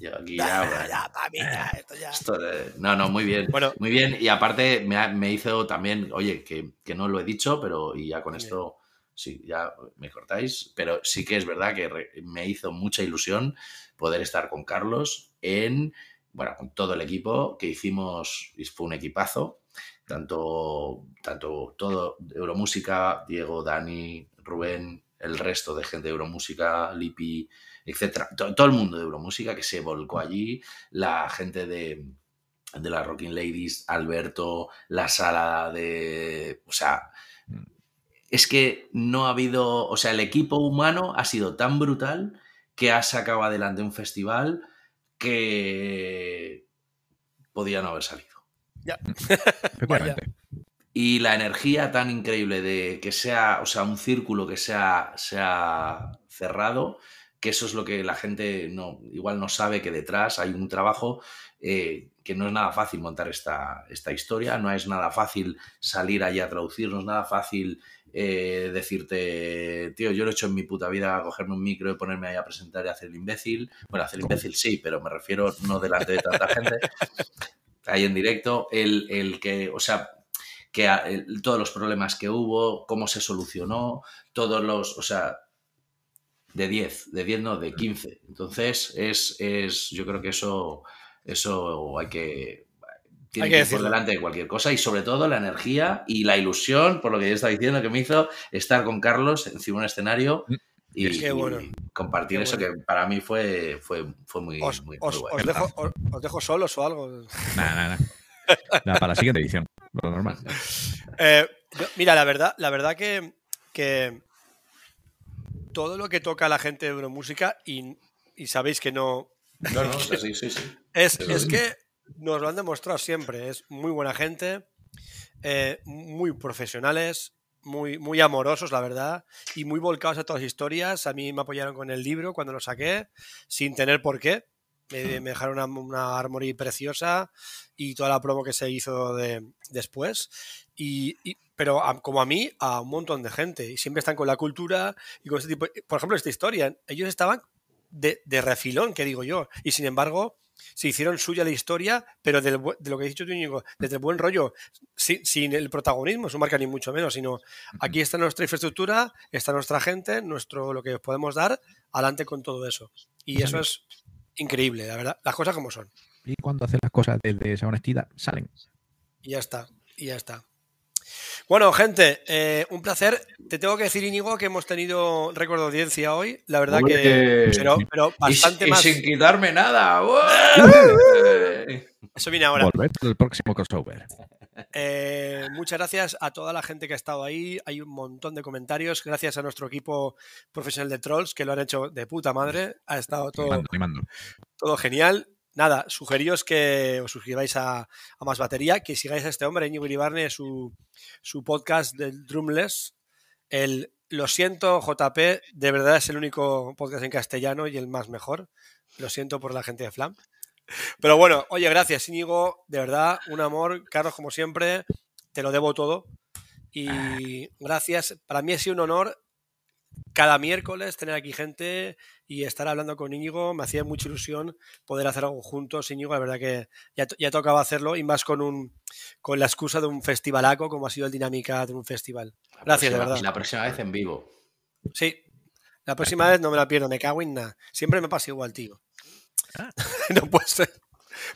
Yo, aquí ya, Ya, bueno, ya, ya, esto ya. esto de- no, no, muy bien. Bueno, Muy bien. Y aparte me, ha- me hizo también, oye, que, que no lo he dicho, pero y ya con Bien. esto, sí, ya me cortáis. Pero sí que es verdad que re- me hizo mucha ilusión poder estar con Carlos en, bueno, con todo el equipo que hicimos, fue un equipazo. Tanto, tanto todo Euromúsica, Diego, Dani, Rubén, el resto de gente de Euromúsica, Lipi, etcétera. To- Todo el mundo de Euromúsica que se volcó allí, la gente de, de las Rocking Ladies, Alberto, la sala de. O sea, es que no ha habido. O sea, el equipo humano ha sido tan brutal que ha sacado adelante un festival que podía no haber salido. Ya. Efectivamente. Y la energía tan increíble de que sea, o sea, un círculo que sea, sea cerrado, que eso es lo que la gente no, igual no sabe que detrás hay un trabajo eh, que no es nada fácil montar esta, esta historia, no es nada fácil salir allí a traducir, no es nada fácil eh, decirte, tío, yo lo he hecho en mi puta vida, cogerme un micro y ponerme ahí a presentar y hacer el imbécil. Bueno, hacer el imbécil sí, pero me refiero no delante de tanta gente. Ahí en directo, el, el que, o sea, que el- todos los problemas que hubo, cómo se solucionó, todos los, o sea, de 10, de 10 no, de 15. Entonces, es, es yo creo que eso, eso hay que, tiene que, que ir por delante de cualquier cosa y sobre todo la energía y la ilusión, por lo que yo estaba diciendo, que me hizo estar con Carlos encima de un escenario y, Qué bueno. y compartir Qué eso bueno. que para mí fue, fue, fue muy, Os, muy, muy os- bueno. os dejo, os- os dejo solos o algo. Nada, nada. Nada, para la siguiente edición. Lo normal. Eh, yo- mira, la verdad, la verdad que, que todo lo que toca la gente de Euromúsica, y, y sabéis que no. No, no, sí, sí, sí. Es, es que nos lo han demostrado siempre. Es muy buena gente, eh, muy profesionales, muy, muy amorosos, la verdad, y muy volcados a todas las historias. A mí me apoyaron con el libro cuando lo saqué, sin tener por qué. Me, me dejaron una, una Armory preciosa y toda la promo que se hizo de, después. Y, y- pero a- como a mí, a un montón de gente. Y siempre están con la cultura y con este tipo. Por ejemplo, esta historia. Ellos estaban de, de refilón, que digo yo. Y sin embargo, se hicieron suya la historia, pero del de lo que has dicho tú, Íñigo, desde el buen rollo, sin, sin el protagonismo, su marca ni mucho menos, sino aquí está nuestra infraestructura, está nuestra gente, nuestro lo que podemos dar, adelante con todo eso. Y eso es increíble, la verdad, las cosas como son. Y cuando haces las cosas desde esa honestidad, salen. Y ya está, y ya está. Bueno, gente, eh, un placer. Te tengo que decir, Íñigo, que hemos tenido récord de audiencia hoy. La verdad que. Pero, pero Y, bastante y más. sin quitarme nada. Eso viene ahora. Volver al próximo crossover. Eh, muchas gracias a toda la gente que ha estado ahí. Hay un montón de comentarios. Gracias a nuestro equipo profesional de trolls que lo han hecho de puta madre. Ha estado todo, Animando, animando. todo genial. Nada, sugeríos que os suscribáis a, a Más Batería, que sigáis a este hombre, Íñigo Iribarne, su, su podcast del Drumless. El Lo siento, JP, de verdad es el único podcast en castellano y el más mejor. Lo siento por la gente de Flam. Pero bueno, oye, gracias, Íñigo, de verdad, un amor. Carlos, como siempre, te lo debo todo. Y gracias, para mí ha sido un honor cada miércoles tener aquí gente y estar hablando con Íñigo. Me hacía mucha ilusión poder hacer algo juntos, Íñigo. La verdad que ya, ya tocaba hacerlo y más con un con la excusa de un festivalaco como ha sido el Dinámica de un festival. Gracias, de próxima- verdad. La próxima vez en vivo. Sí. La próxima vez no me la pierdo, me cago en nada. Siempre me pasa igual, tío. no puede ser.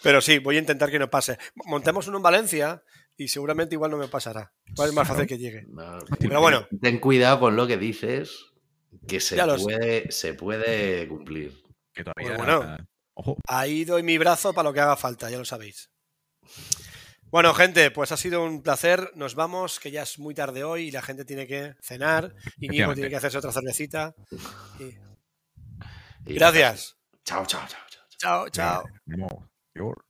Pero sí, voy a intentar que no pase. Montemos uno en Valencia y seguramente igual no me pasará. Igual es más fácil que llegue. No, Pero bueno. Ten cuidado con lo que dices, que se, sé. puede, se puede cumplir. Que todavía. Bueno, bueno. Ojo. Ahí doy mi brazo para lo que haga falta, ya lo sabéis. Bueno, gente, pues ha sido un placer. Nos vamos, que ya es muy tarde hoy y la gente tiene que cenar. Y Nico tiene que hacerse otra cervecita. Y- Y- Gracias. Chao, chao, chao, chao. Chao, chao.